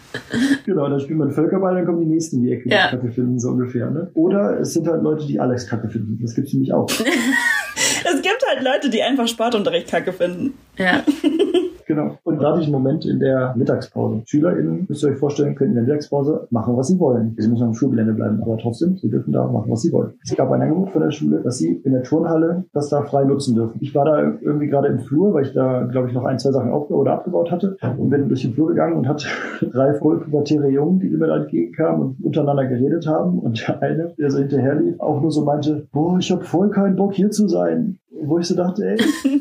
genau, dann spielt man Völkerball, dann kommen die nächsten in die Ecke, die ja. Kacke finden, so ungefähr. Ne? Oder es sind halt Leute, die Alex Kacke finden. Das gibt's nämlich auch.
es gibt halt Leute, die einfach Sportunterricht Kacke finden.
Ja.
Genau. Und da hatte ich einen Moment in der Mittagspause. SchülerInnen, müsst ihr euch vorstellen, können in der Mittagspause machen, was sie wollen. Sie müssen am Schulgelände bleiben, aber trotzdem, sie dürfen da machen, was sie wollen. Es gab ein Angebot von der Schule, dass sie in der Turnhalle das da frei nutzen dürfen. Ich war da irgendwie gerade im Flur, weil ich da, glaube ich, noch ein, zwei Sachen aufgebaut oder abgebaut hatte und bin durch den Flur gegangen und hatte drei vollpubertäre Jungen, die mir da entgegenkamen und untereinander geredet haben. Und der eine, der so hinterher lief, auch nur so meinte, boah, ich habe voll keinen Bock hier zu sein wo ich so dachte, ey,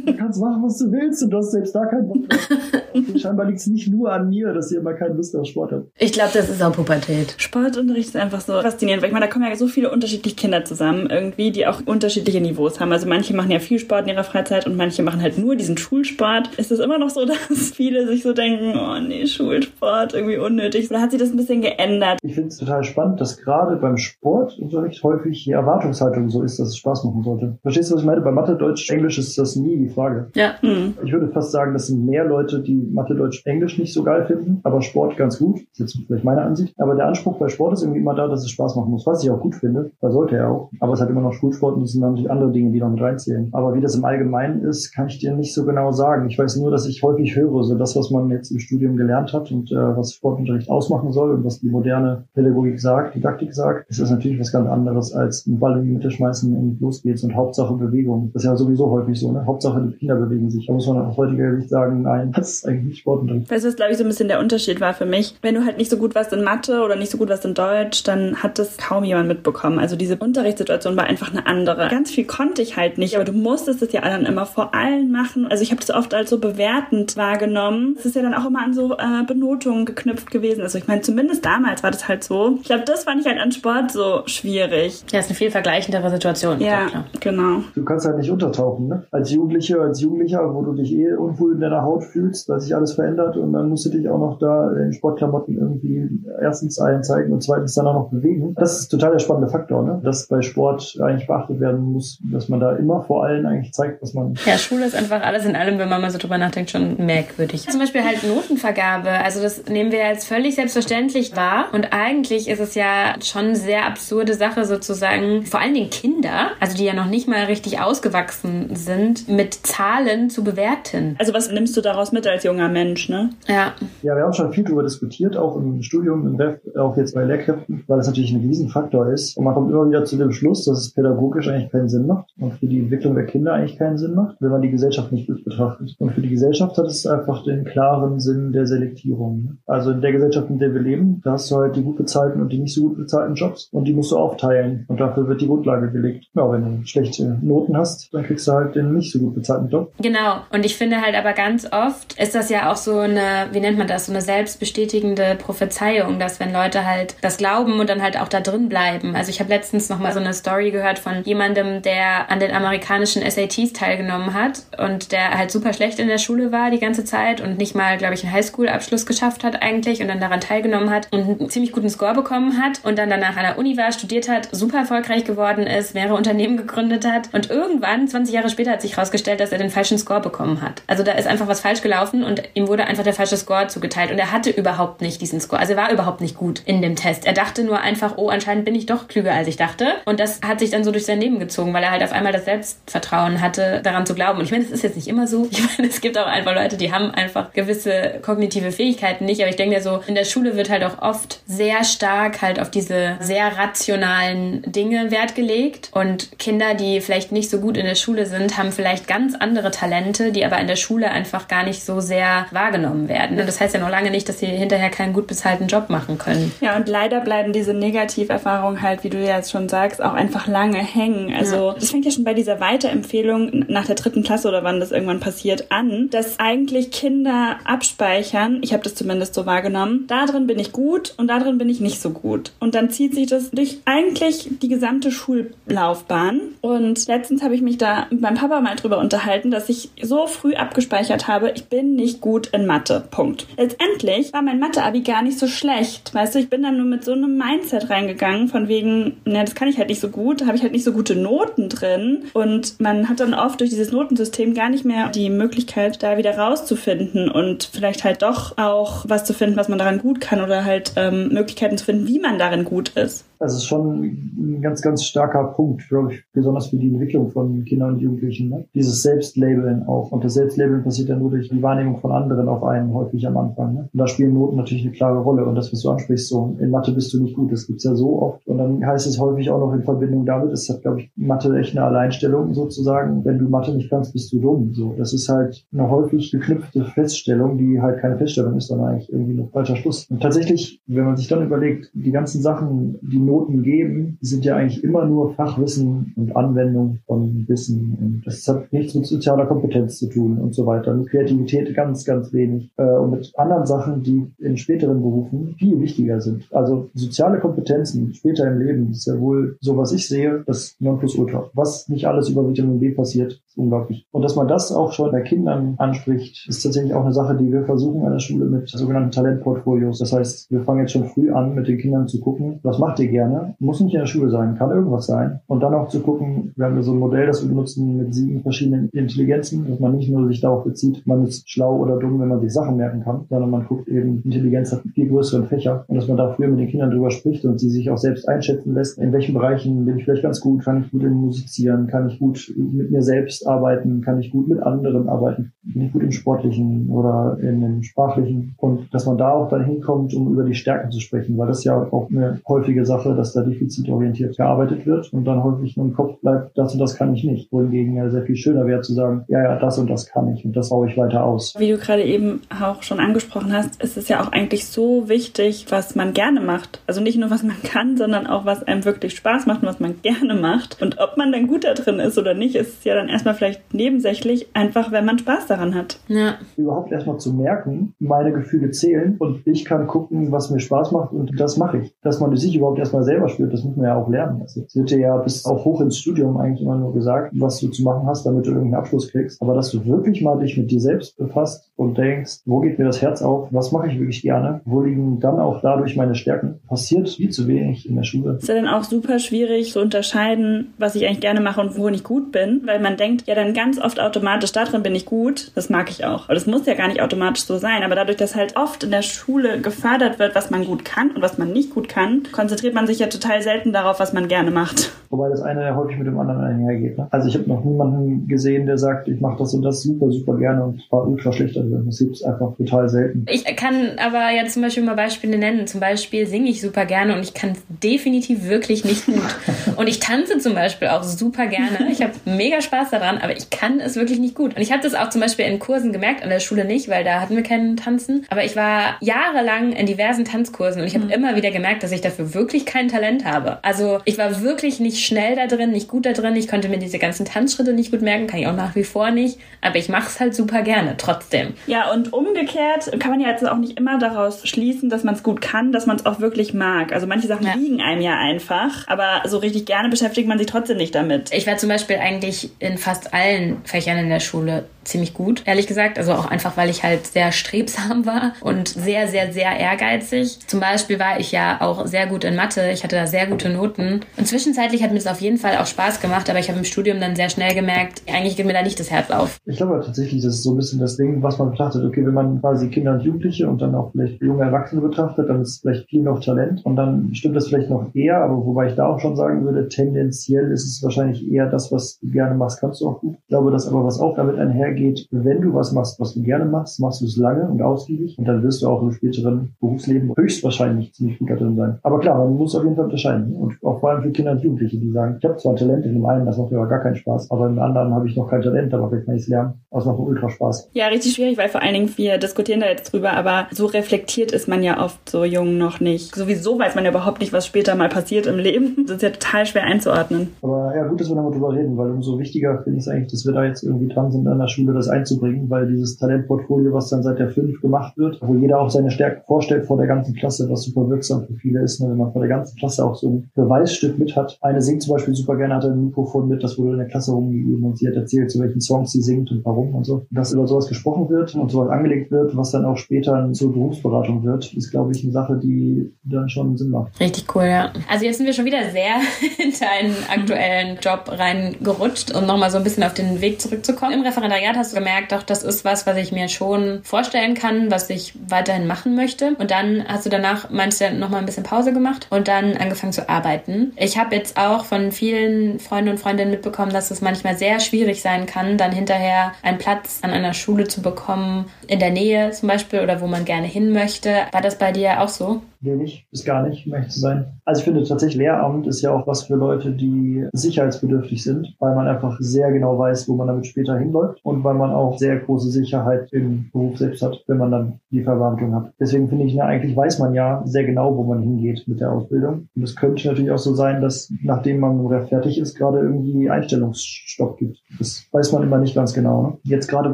du kannst machen, was du willst und du hast selbst da keinen Bock mehr. Scheinbar liegt es nicht nur an mir, dass ihr immer keine Lust auf Sport habt.
Ich glaube, das ist auch Pubertät.
Sportunterricht ist einfach so faszinierend, weil ich meine, da kommen ja so viele unterschiedliche Kinder zusammen, irgendwie, die auch unterschiedliche Niveaus haben. Also manche machen ja viel Sport in ihrer Freizeit und manche machen halt nur diesen Schulsport. Ist es immer noch so, dass viele sich so denken, oh nee, Schulsport, irgendwie unnötig? Oder hat sich das ein bisschen geändert?
Ich finde es total spannend, dass gerade beim Sportunterricht häufig die Erwartungshaltung so ist, dass es Spaß machen sollte. Verstehst du, was ich meine? Bei Mathe, Deutsch, Englisch ist das nie die Frage.
Ja.
Hm.
Ich würde fast sagen, das sind mehr Leute, Mathe, Deutsch, Englisch nicht so geil finden, aber Sport ganz gut. Das ist jetzt vielleicht meine Ansicht. Aber der Anspruch bei Sport ist irgendwie immer da, dass es Spaß machen muss, was ich auch gut finde. Da sollte er auch. Aber es hat immer noch Schulsport und es sind natürlich andere Dinge, die noch mit reinzählen. Aber wie das im Allgemeinen ist, kann ich dir nicht so genau sagen. Ich weiß nur, dass ich häufig höre, so das, was man jetzt im Studium gelernt hat und äh, was Sportunterricht ausmachen soll und was die moderne Pädagogik sagt, Didaktik sagt, ist das natürlich was ganz anderes als einen Ball in die Mitte schmeißen und los geht's und Hauptsache Bewegung. Das ist ja sowieso häufig so, ne? Hauptsache die Kinder bewegen sich. Da muss man aus heutiger Sicht sagen, nein, das ist eigentlich.
Weißt du, was glaube ich so ein bisschen der Unterschied war für mich? Wenn du halt nicht so gut warst in Mathe oder nicht so gut warst in Deutsch, dann hat das kaum jemand mitbekommen. Also diese Unterrichtssituation war einfach eine andere. Ganz viel konnte ich halt nicht, aber du musstest es ja dann immer vor allen machen. Also ich habe das oft als so bewertend wahrgenommen. Es ist ja dann auch immer an so äh, Benotungen geknüpft gewesen. Also ich meine, zumindest damals war das halt so. Ich glaube, das fand ich halt an Sport so schwierig.
Ja, ist eine viel vergleichendere Situation.
Ja,
klar.
genau.
Du kannst halt nicht untertauchen, ne? Als Jugendliche, als Jugendlicher, wo du dich eh unwohl in deiner Haut fühlst, weil sich alles verändert und dann musst du dich auch noch da in Sportklamotten irgendwie erstens allen zeigen und zweitens dann auch noch bewegen. Das ist total der spannende Faktor, ne? Dass bei Sport eigentlich beachtet werden muss, dass man da immer vor allen eigentlich zeigt, was man.
Ja, Schule ist einfach alles in allem, wenn man mal so drüber nachdenkt, schon merkwürdig. Zum Beispiel halt Notenvergabe. Also das nehmen wir als völlig selbstverständlich wahr. Und eigentlich ist es ja schon eine sehr absurde Sache sozusagen, vor allen Dingen Kinder, also die ja noch nicht mal richtig ausgewachsen sind, mit Zahlen zu bewerten.
Also was nimmst du daraus mit als junger Mensch, ne?
Ja,
Ja, wir haben schon viel darüber diskutiert, auch im Studium, im Ref, auch jetzt bei Lehrkräften, weil das natürlich ein Riesenfaktor ist. Und man kommt immer wieder zu dem Schluss, dass es pädagogisch eigentlich keinen Sinn macht und für die Entwicklung der Kinder eigentlich keinen Sinn macht, wenn man die Gesellschaft nicht gut betrachtet. Und für die Gesellschaft hat es einfach den klaren Sinn der Selektierung. Also in der Gesellschaft, in der wir leben, da hast du halt die gut bezahlten und die nicht so gut bezahlten Jobs und die musst du aufteilen. Und dafür wird die Grundlage gelegt. Ja, wenn du schlechte Noten hast, dann kriegst du halt den nicht so gut bezahlten Job.
Genau. Und ich finde halt aber ganz oft ist das ja auch so eine, wie nennt man das, so eine selbstbestätigende Prophezeiung, dass wenn Leute halt das glauben und dann halt auch da drin bleiben. Also ich habe letztens noch mal so eine Story gehört von jemandem, der an den amerikanischen SATs teilgenommen hat und der halt super schlecht in der Schule war die ganze Zeit und nicht mal, glaube ich, einen Highschool-Abschluss geschafft hat eigentlich und dann daran teilgenommen hat und einen ziemlich guten Score bekommen hat und dann danach an der Uni war, studiert hat, super erfolgreich geworden ist, mehrere Unternehmen gegründet hat und irgendwann, 20 Jahre später, hat sich herausgestellt, dass er den falschen Score bekommen hat. Also da ist einfach was falsch gelaufen und ihm wurde einfach der falsche Score zugeteilt und er hatte überhaupt nicht diesen Score. Also er war überhaupt nicht gut in dem Test. Er dachte nur einfach, oh, anscheinend bin ich doch klüger, als ich dachte. Und das hat sich dann so durch sein Leben gezogen, weil er halt auf einmal das Selbstvertrauen hatte, daran zu glauben. Und ich meine, das ist jetzt nicht immer so. Ich meine, es gibt auch einfach Leute, die haben einfach gewisse kognitive Fähigkeiten nicht. Aber ich denke mir so, in der Schule wird halt auch oft sehr stark halt auf diese sehr rationalen Dinge Wert gelegt. Und Kinder, die vielleicht nicht so gut in der Schule sind, haben vielleicht ganz andere Talente, die aber in der Schule einfach gar nicht so sehr wahrgenommen werden. Das heißt ja noch lange nicht, dass sie hinterher keinen gut bezahlten Job machen können.
Ja, und leider bleiben diese Negativerfahrungen halt, wie du ja jetzt schon sagst, auch einfach lange hängen. Also das fängt ja schon bei dieser Weiterempfehlung nach der dritten Klasse oder wann das irgendwann passiert an, dass eigentlich Kinder abspeichern, ich habe das zumindest so wahrgenommen, da drin bin ich gut und da drin bin ich nicht so gut. Und dann zieht sich das durch eigentlich die gesamte Schullaufbahn. Und letztens habe ich mich da mit meinem Papa mal drüber unterhalten, dass ich so früh abgespeichert habe, ich bin nicht gut in Mathe. Punkt. Letztendlich war mein Mathe-Abi gar nicht so schlecht. Weißt du, ich bin dann nur mit so einem Mindset reingegangen, von wegen, na, das kann ich halt nicht so gut, da habe ich halt nicht so gute Noten drin. Und man hat dann oft durch dieses Notensystem gar nicht mehr die Möglichkeit, da wieder rauszufinden und vielleicht halt doch auch was zu finden, was man daran gut kann oder halt ähm, Möglichkeiten zu finden, wie man darin gut ist.
Das ist schon ein ganz, ganz starker Punkt, glaube ich, besonders für die Entwicklung von Kindern und Jugendlichen. Ne? Dieses Selbstlabeln auch. Und das Selbstlabeln passiert ja nur durch die Wahrnehmung von anderen auf einen häufig am Anfang. Ne? Und da spielen Noten natürlich eine klare Rolle. Und das, was du ansprichst, so in Mathe bist du nicht gut, das gibt's ja so oft. Und dann heißt es häufig auch noch in Verbindung damit, das hat, glaube ich, Mathe echt eine Alleinstellung sozusagen. Wenn du Mathe nicht kannst, bist du dumm. So, das ist halt eine häufig geknüpfte Feststellung, die halt keine Feststellung ist, sondern eigentlich irgendwie ein falscher Schluss. Und tatsächlich, wenn man sich dann überlegt, die ganzen Sachen, die Noten geben, sind ja eigentlich immer nur Fachwissen und Anwendung von Wissen. Und das hat nichts mit sozialer Kompetenz zu tun und so weiter. Mit Kreativität ganz, ganz wenig. Äh, und mit anderen Sachen, die in späteren Berufen viel wichtiger sind. Also soziale Kompetenzen später im Leben ist ja wohl so, was ich sehe, das Nonplusultra. Was nicht alles über Vitamin B passiert, unglaublich. Und dass man das auch schon bei Kindern anspricht, ist tatsächlich auch eine Sache, die wir versuchen an der Schule mit sogenannten Talentportfolios. Das heißt, wir fangen jetzt schon früh an, mit den Kindern zu gucken, was macht ihr gerne? Muss nicht in der Schule sein, kann irgendwas sein. Und dann auch zu gucken, wir haben so ein Modell, das wir benutzen mit sieben verschiedenen Intelligenzen, dass man nicht nur sich darauf bezieht, man ist schlau oder dumm, wenn man sich Sachen merken kann, sondern man guckt eben, Intelligenz hat viel größere Fächer und dass man da früher mit den Kindern drüber spricht und sie sich auch selbst einschätzen lässt, in welchen Bereichen bin ich vielleicht ganz gut, kann ich gut in musizieren, kann ich gut mit mir selbst arbeiten, kann ich gut mit anderen arbeiten, bin ich gut im Sportlichen oder in dem Sprachlichen und dass man da auch dann hinkommt, um über die Stärken zu sprechen, weil das ja auch eine häufige Sache, dass da defizitorientiert gearbeitet wird und dann häufig nur im Kopf bleibt, das und das kann ich nicht. Wohingegen ja sehr viel schöner wäre zu sagen, ja, ja, das und das kann ich und das baue ich weiter aus.
Wie du gerade eben auch schon angesprochen hast, ist es ja auch eigentlich so wichtig, was man gerne macht. Also nicht nur, was man kann, sondern auch, was einem wirklich Spaß macht und was man gerne macht. Und ob man dann gut da drin ist oder nicht, ist ja dann erstmal vielleicht nebensächlich, einfach wenn man Spaß daran hat.
Ja.
Überhaupt erstmal zu merken, meine Gefühle zählen und ich kann gucken, was mir Spaß macht und das mache ich. Dass man sich überhaupt erstmal selber spürt, das muss man ja auch lernen. Also, es wird dir ja bis auch hoch ins Studium eigentlich immer nur gesagt, was du zu machen hast, damit du irgendeinen Abschluss kriegst. Aber dass du wirklich mal dich mit dir selbst befasst und denkst, wo geht mir das Herz auf, was mache ich wirklich gerne, wo liegen dann auch dadurch meine Stärken, passiert viel zu wenig in der Schule.
Ist ja dann auch super schwierig zu unterscheiden, was ich eigentlich gerne mache und worin ich gut bin, weil man denkt, ja dann ganz oft automatisch darin bin ich gut, das mag ich auch. Aber das muss ja gar nicht automatisch so sein, aber dadurch, dass halt oft in der Schule gefördert wird, was man gut kann und was man nicht gut kann, konzentriert man sich ja total selten darauf, was man gerne macht.
Wobei das eine ja häufig mit dem anderen einhergeht. Ne? Also ich habe noch niemanden gesehen, der sagt, ich mache das und das super, super gerne und war ultra schlecht darin. Das gibt es einfach total selten.
Ich kann aber jetzt zum Beispiel mal Beispiele nennen. Zum Beispiel singe ich super gerne und ich kann definitiv wirklich nicht gut. und ich tanze zum Beispiel auch super gerne. Ich habe mega Spaß daran, aber ich kann es wirklich nicht gut. Und ich habe das auch zum Beispiel in Kursen gemerkt, an der Schule nicht, weil da hatten wir keinen Tanzen. Aber ich war jahrelang in diversen Tanzkursen und ich habe mhm. immer wieder gemerkt, dass ich dafür wirklich kein Talent habe. Also ich war wirklich nicht schnell da drin, nicht gut da drin. Ich konnte mir diese ganzen Tanzschritte nicht gut merken, kann ich auch nach wie vor nicht. Aber ich mache es halt super gerne, trotzdem.
Ja, und umgekehrt kann man ja jetzt auch nicht immer daraus schließen, dass man es gut kann, dass man es auch wirklich mag. Also manche Sachen ja. liegen einem ja einfach, aber so richtig gerne beschäftigt man sich trotzdem nicht damit.
Ich war zum Beispiel eigentlich in fast allen Fächern in der Schule ziemlich gut, ehrlich gesagt. Also auch einfach, weil ich halt sehr strebsam war und sehr, sehr, sehr ehrgeizig. Zum Beispiel war ich ja auch sehr gut in Mathe. Ich hatte da sehr gute Noten. Und zwischenzeitlich hat mir das auf jeden Fall auch Spaß gemacht, aber ich habe im Studium dann sehr schnell gemerkt, eigentlich geht mir da nicht das Herz auf.
Ich glaube tatsächlich, das ist so ein bisschen das Ding, was man betrachtet. Okay, wenn man quasi Kinder und Jugendliche und dann auch vielleicht junge Erwachsene betrachtet, dann ist vielleicht viel noch Talent und dann stimmt das vielleicht noch eher, aber wobei ich da auch schon sagen würde, tendenziell ist es wahrscheinlich eher das, was du gerne machst, kannst du auch gut. Ich glaube, dass aber was auch damit einhergeht, wenn du was machst, was du gerne machst, machst du es lange und ausgiebig und dann wirst du auch im späteren Berufsleben höchstwahrscheinlich ziemlich gut da drin sein. Aber klar, man muss auf jeden Fall unterscheiden und auch vor allem für Kinder und Jugendliche, die sagen, ich habe zwar Talent in dem einen, das macht mir aber gar keinen Spaß, aber im anderen habe ich noch kein Talent, aber vielleicht kann ich es lernen. Das macht mir ultra Spaß.
Ja, richtig schwierig, weil vor allen Dingen wir diskutieren da jetzt drüber, aber so reflektiert ist man ja oft so jung noch nicht. Sowieso weiß man ja überhaupt nicht, was später mal passiert im Leben. Das ist ja total schwer einzuordnen.
Aber ja, gut, dass wir da mal drüber reden, weil umso wichtiger finde ich es eigentlich, dass wir da jetzt irgendwie dran sind, an der Schule das einzubringen, weil dieses Talentportfolio, was dann seit der 5 gemacht wird, wo jeder auch seine Stärken vorstellt vor der ganzen Klasse, was super wirksam für viele ist, ne, wenn man vor der ganzen Klasse auch so ein Beweisstück mit hat. Eine singt zum Beispiel super gerne, hat ein Mikrofon mit, das wurde in der Klasse rumgegeben und sie hat erzählt, zu welchen Songs sie singt und warum und so. Dass über sowas gesprochen wird und sowas angelegt wird, was dann auch später zur Berufsberatung wird, ist, glaube ich, eine Sache, die dann schon Sinn macht.
Richtig cool, ja. Also jetzt sind wir schon wieder sehr in deinen aktuellen Job reingerutscht, um nochmal so ein bisschen auf den Weg zurückzukommen. Im Referendariat hast du gemerkt, doch, das ist was, was ich mir schon vorstellen kann, was ich weiterhin machen möchte. Und dann hast du danach, meinst du, nochmal ein bisschen Pause gemacht und dann angefangen zu arbeiten. Ich habe jetzt auch von vielen Freunden und Freundinnen mitbekommen, dass es manchmal sehr schwierig sein kann, dann hinterher einen Platz an einer Schule zu bekommen, in der Nähe zum Beispiel oder wo man gerne hin möchte. War das bei dir auch so?
Wenig bis gar nicht, um ehrlich sein. Also ich finde tatsächlich, Lehramt ist ja auch was für Leute, die sicherheitsbedürftig sind, weil man einfach sehr genau weiß, wo man damit später hinläuft und weil man auch sehr große Sicherheit im Beruf selbst hat, wenn man dann die Verbeamtung hat. Deswegen finde ich, na, eigentlich weiß man ja sehr genau, wo man hingeht mit der Ausbildung. Und es könnte natürlich auch so sein, dass nachdem man fertig ist, gerade irgendwie Einstellungsstopp gibt. Das weiß man immer nicht ganz genau. Ne? Jetzt gerade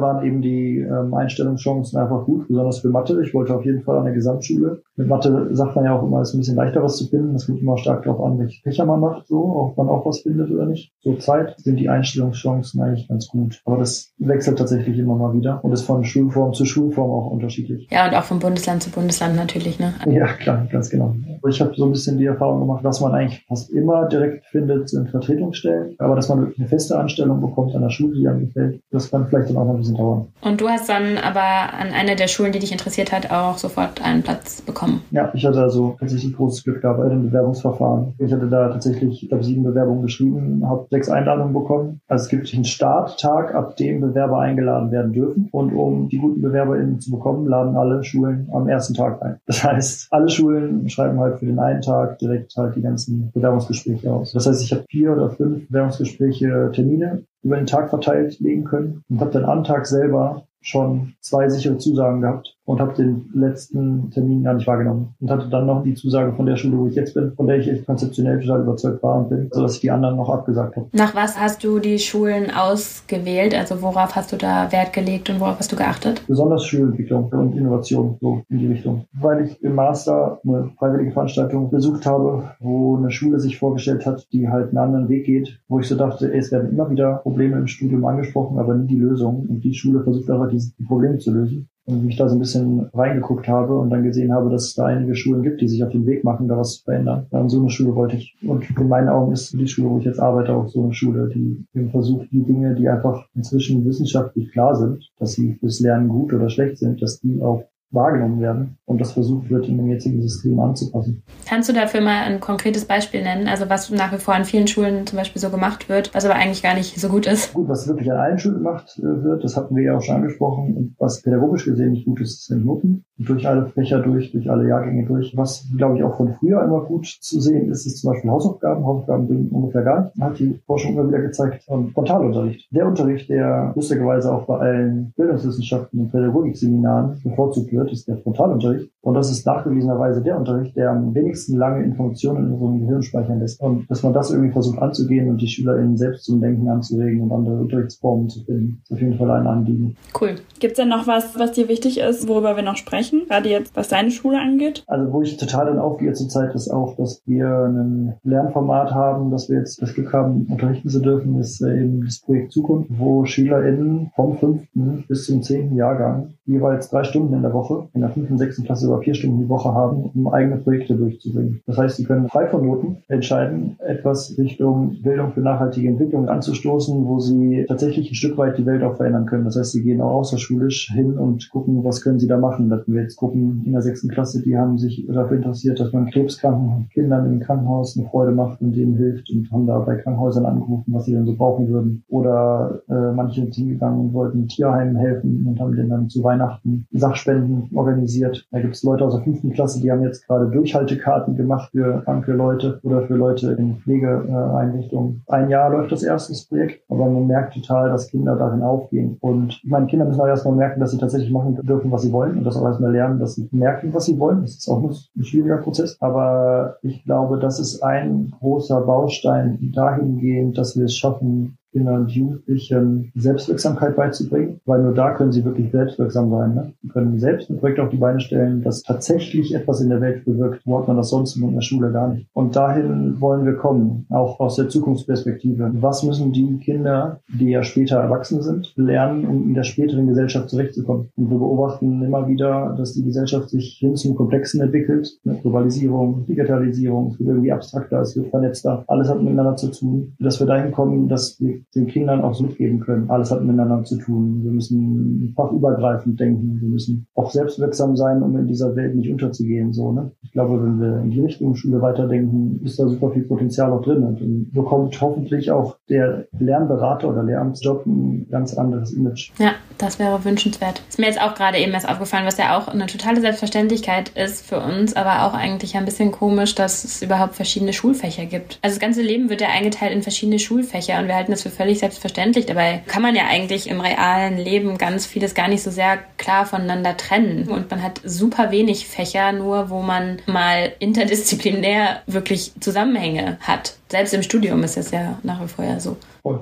waren eben die ähm, Einstellungschancen einfach gut, besonders für Mathe. Ich wollte auf jeden Fall an der Gesamtschule. Mit Mathe sagt man ja auch immer, es ist ein bisschen leichter was zu finden. Das kommt immer stark darauf an, welche Fächer man macht, so, ob man auch was findet oder nicht. Zur Zeit sind die Einstellungschancen eigentlich ganz gut. Aber das wechselt tatsächlich immer mal wieder und ist von Schulform zu Schulform auch unterschiedlich.
Ja, und auch von Bundesland zu Bundesland natürlich, ne?
Ja, klar, ganz genau. Ich habe so ein bisschen die Erfahrung gemacht, was man eigentlich fast immer direkt findet, sind Vertretungsstellen. Aber dass man wirklich eine feste Anstellung bekommt an der Schule, die einem gefällt, das kann vielleicht dann auch noch ein bisschen dauern.
Und du hast dann aber an einer der Schulen, die dich interessiert hat, auch sofort einen Platz bekommen?
Ja, ich hatte also tatsächlich großes Glück da bei den Bewerbungsverfahren. Ich hatte da tatsächlich, ich glaube, sieben Bewerbungen geschrieben, habe sechs Einladungen bekommen. Also es gibt einen Starttag, ab dem Bewerber eingeladen werden dürfen. Und um die guten BewerberInnen zu bekommen, laden alle Schulen am ersten Tag ein. Das heißt, alle Schulen schreiben halt für den einen Tag direkt halt die ganzen Bewerbungsgespräche aus. Das heißt, ich habe vier oder fünf Bewerbungsgespräche Termine über den Tag verteilt legen können und habe dann am Tag selber schon zwei sichere Zusagen gehabt und habe den letzten Termin gar nicht wahrgenommen und hatte dann noch die Zusage von der Schule, wo ich jetzt bin, von der ich echt konzeptionell total überzeugt war und bin, sodass ich die anderen noch abgesagt habe.
Nach was hast du die Schulen ausgewählt? Also worauf hast du da Wert gelegt und worauf hast du geachtet?
Besonders Schulentwicklung und Innovation, so in die Richtung. Weil ich im Master eine freiwillige Veranstaltung besucht habe, wo eine Schule sich vorgestellt hat, die halt einen anderen Weg geht, wo ich so dachte, ey, es werden immer wieder Probleme im Studium angesprochen, aber nie die Lösung. Und die Schule versucht einfach, diese Probleme zu lösen und mich da so ein bisschen reingeguckt habe und dann gesehen habe, dass es da einige Schulen gibt, die sich auf den Weg machen, da was zu verändern. Dann so eine Schule wollte ich. Und in meinen Augen ist die Schule, wo ich jetzt arbeite, auch so eine Schule, die eben versucht, die Dinge, die einfach inzwischen wissenschaftlich klar sind, dass sie fürs Lernen gut oder schlecht sind, dass die auch wahrgenommen werden und das versucht wird, in dem jetzigen System anzupassen.
Kannst du dafür mal ein konkretes Beispiel nennen? Also was nach wie vor an vielen Schulen zum Beispiel so gemacht wird, was aber eigentlich gar nicht so gut ist?
Gut, was wirklich an allen Schulen gemacht äh, wird, das hatten wir ja auch schon angesprochen und was pädagogisch gesehen nicht gut ist, sind Noten. Durch alle Fächer durch, durch alle Jahrgänge durch. Was, glaube ich, auch von früher immer gut zu sehen ist, ist zum Beispiel Hausaufgaben. Hausaufgaben bringen ungefähr gar nicht. Hat die Forschung immer wieder gezeigt. Und Frontalunterricht. Der Unterricht, der lustigerweise auch bei allen Bildungswissenschaften und Pädagogikseminaren bevorzugt wird, ist der Frontalunterricht. Und das ist nachgewiesenerweise der Unterricht, der am wenigsten lange Informationen in unserem Gehirn speichern lässt. Und dass man das irgendwie versucht anzugehen und die SchülerInnen selbst zum Denken anzuregen und andere Unterrichtsformen zu finden, ist auf jeden Fall ein Anliegen.
Cool. Gibt es denn noch was, was dir wichtig ist, worüber wir noch sprechen? Gerade jetzt, was deine Schule angeht?
Also, wo ich total dann aufgehe zurzeit, ist auch, dass wir ein Lernformat haben, dass wir jetzt das Glück haben, unterrichten zu dürfen, ist äh, eben das Projekt Zukunft, wo SchülerInnen vom fünften bis zum zehnten Jahrgang jeweils drei Stunden in der Woche, in der fünften, sechsten Klasse über vier Stunden die Woche haben, um eigene Projekte durchzubringen. Das heißt, sie können frei von Noten entscheiden, etwas Richtung Bildung für nachhaltige Entwicklung anzustoßen, wo sie tatsächlich ein Stück weit die Welt auch verändern können. Das heißt, sie gehen auch außerschulisch hin und gucken, was können sie da machen. Hatten wir jetzt Gruppen in der sechsten Klasse, die haben sich dafür interessiert, dass man krebskranken Kindern im Krankenhaus eine Freude macht und denen hilft und haben da bei Krankenhäusern angerufen, was sie denn so brauchen würden. Oder äh, manche sind hingegangen und wollten Tierheimen helfen und haben denen dann zu Weihnachten Sachspenden organisiert. Da gibt es Leute aus der fünften Klasse, die haben jetzt gerade Durchhaltekarten gemacht für kranke Leute oder für Leute in Pflegeeinrichtungen. Ein Jahr läuft das erste Projekt, aber man merkt total, dass Kinder darin aufgehen. Und meine Kinder müssen auch erstmal merken, dass sie tatsächlich machen dürfen, was sie wollen und das auch erstmal lernen, dass sie merken, was sie wollen. Das ist auch ein schwieriger Prozess. Aber ich glaube, das ist ein großer Baustein dahingehend, dass wir es schaffen, Kindern und Jugendlichen Selbstwirksamkeit beizubringen, weil nur da können sie wirklich selbstwirksam sein. Ne? Sie können selbst ein Projekt auf die Beine stellen, das tatsächlich etwas in der Welt bewirkt. Wo hat man das sonst in der Schule gar nicht? Und dahin wollen wir kommen, auch aus der Zukunftsperspektive. Was müssen die Kinder, die ja später erwachsen sind, lernen, um in der späteren Gesellschaft zurechtzukommen? Und wir beobachten immer wieder, dass die Gesellschaft sich hin zum Komplexen entwickelt. Ne? Globalisierung, Digitalisierung, es wird irgendwie abstrakter, es wird vernetzter. Alles hat miteinander zu tun. Dass wir dahin kommen, dass wir den Kindern auch so mitgeben können. Alles hat miteinander zu tun. Wir müssen fachübergreifend denken. Wir müssen auch selbstwirksam sein, um in dieser Welt nicht unterzugehen. So, ne? Ich glaube, wenn wir in die Richtung Schule weiterdenken, ist da super viel Potenzial auch drin und dann bekommt hoffentlich auch der Lernberater oder Lehramtsjob ein ganz anderes Image.
Ja, das wäre wünschenswert. Ist mir jetzt auch gerade eben erst aufgefallen, was ja auch eine totale Selbstverständlichkeit ist für uns, aber auch eigentlich ein bisschen komisch, dass es überhaupt verschiedene Schulfächer gibt. Also das ganze Leben wird ja eingeteilt in verschiedene Schulfächer und wir halten das für völlig selbstverständlich. Dabei kann man ja eigentlich im realen Leben ganz vieles gar nicht so sehr klar voneinander trennen. Und man hat super wenig Fächer, nur wo man mal interdisziplinär wirklich Zusammenhänge hat. Selbst im Studium ist es ja nach wie vor ja so.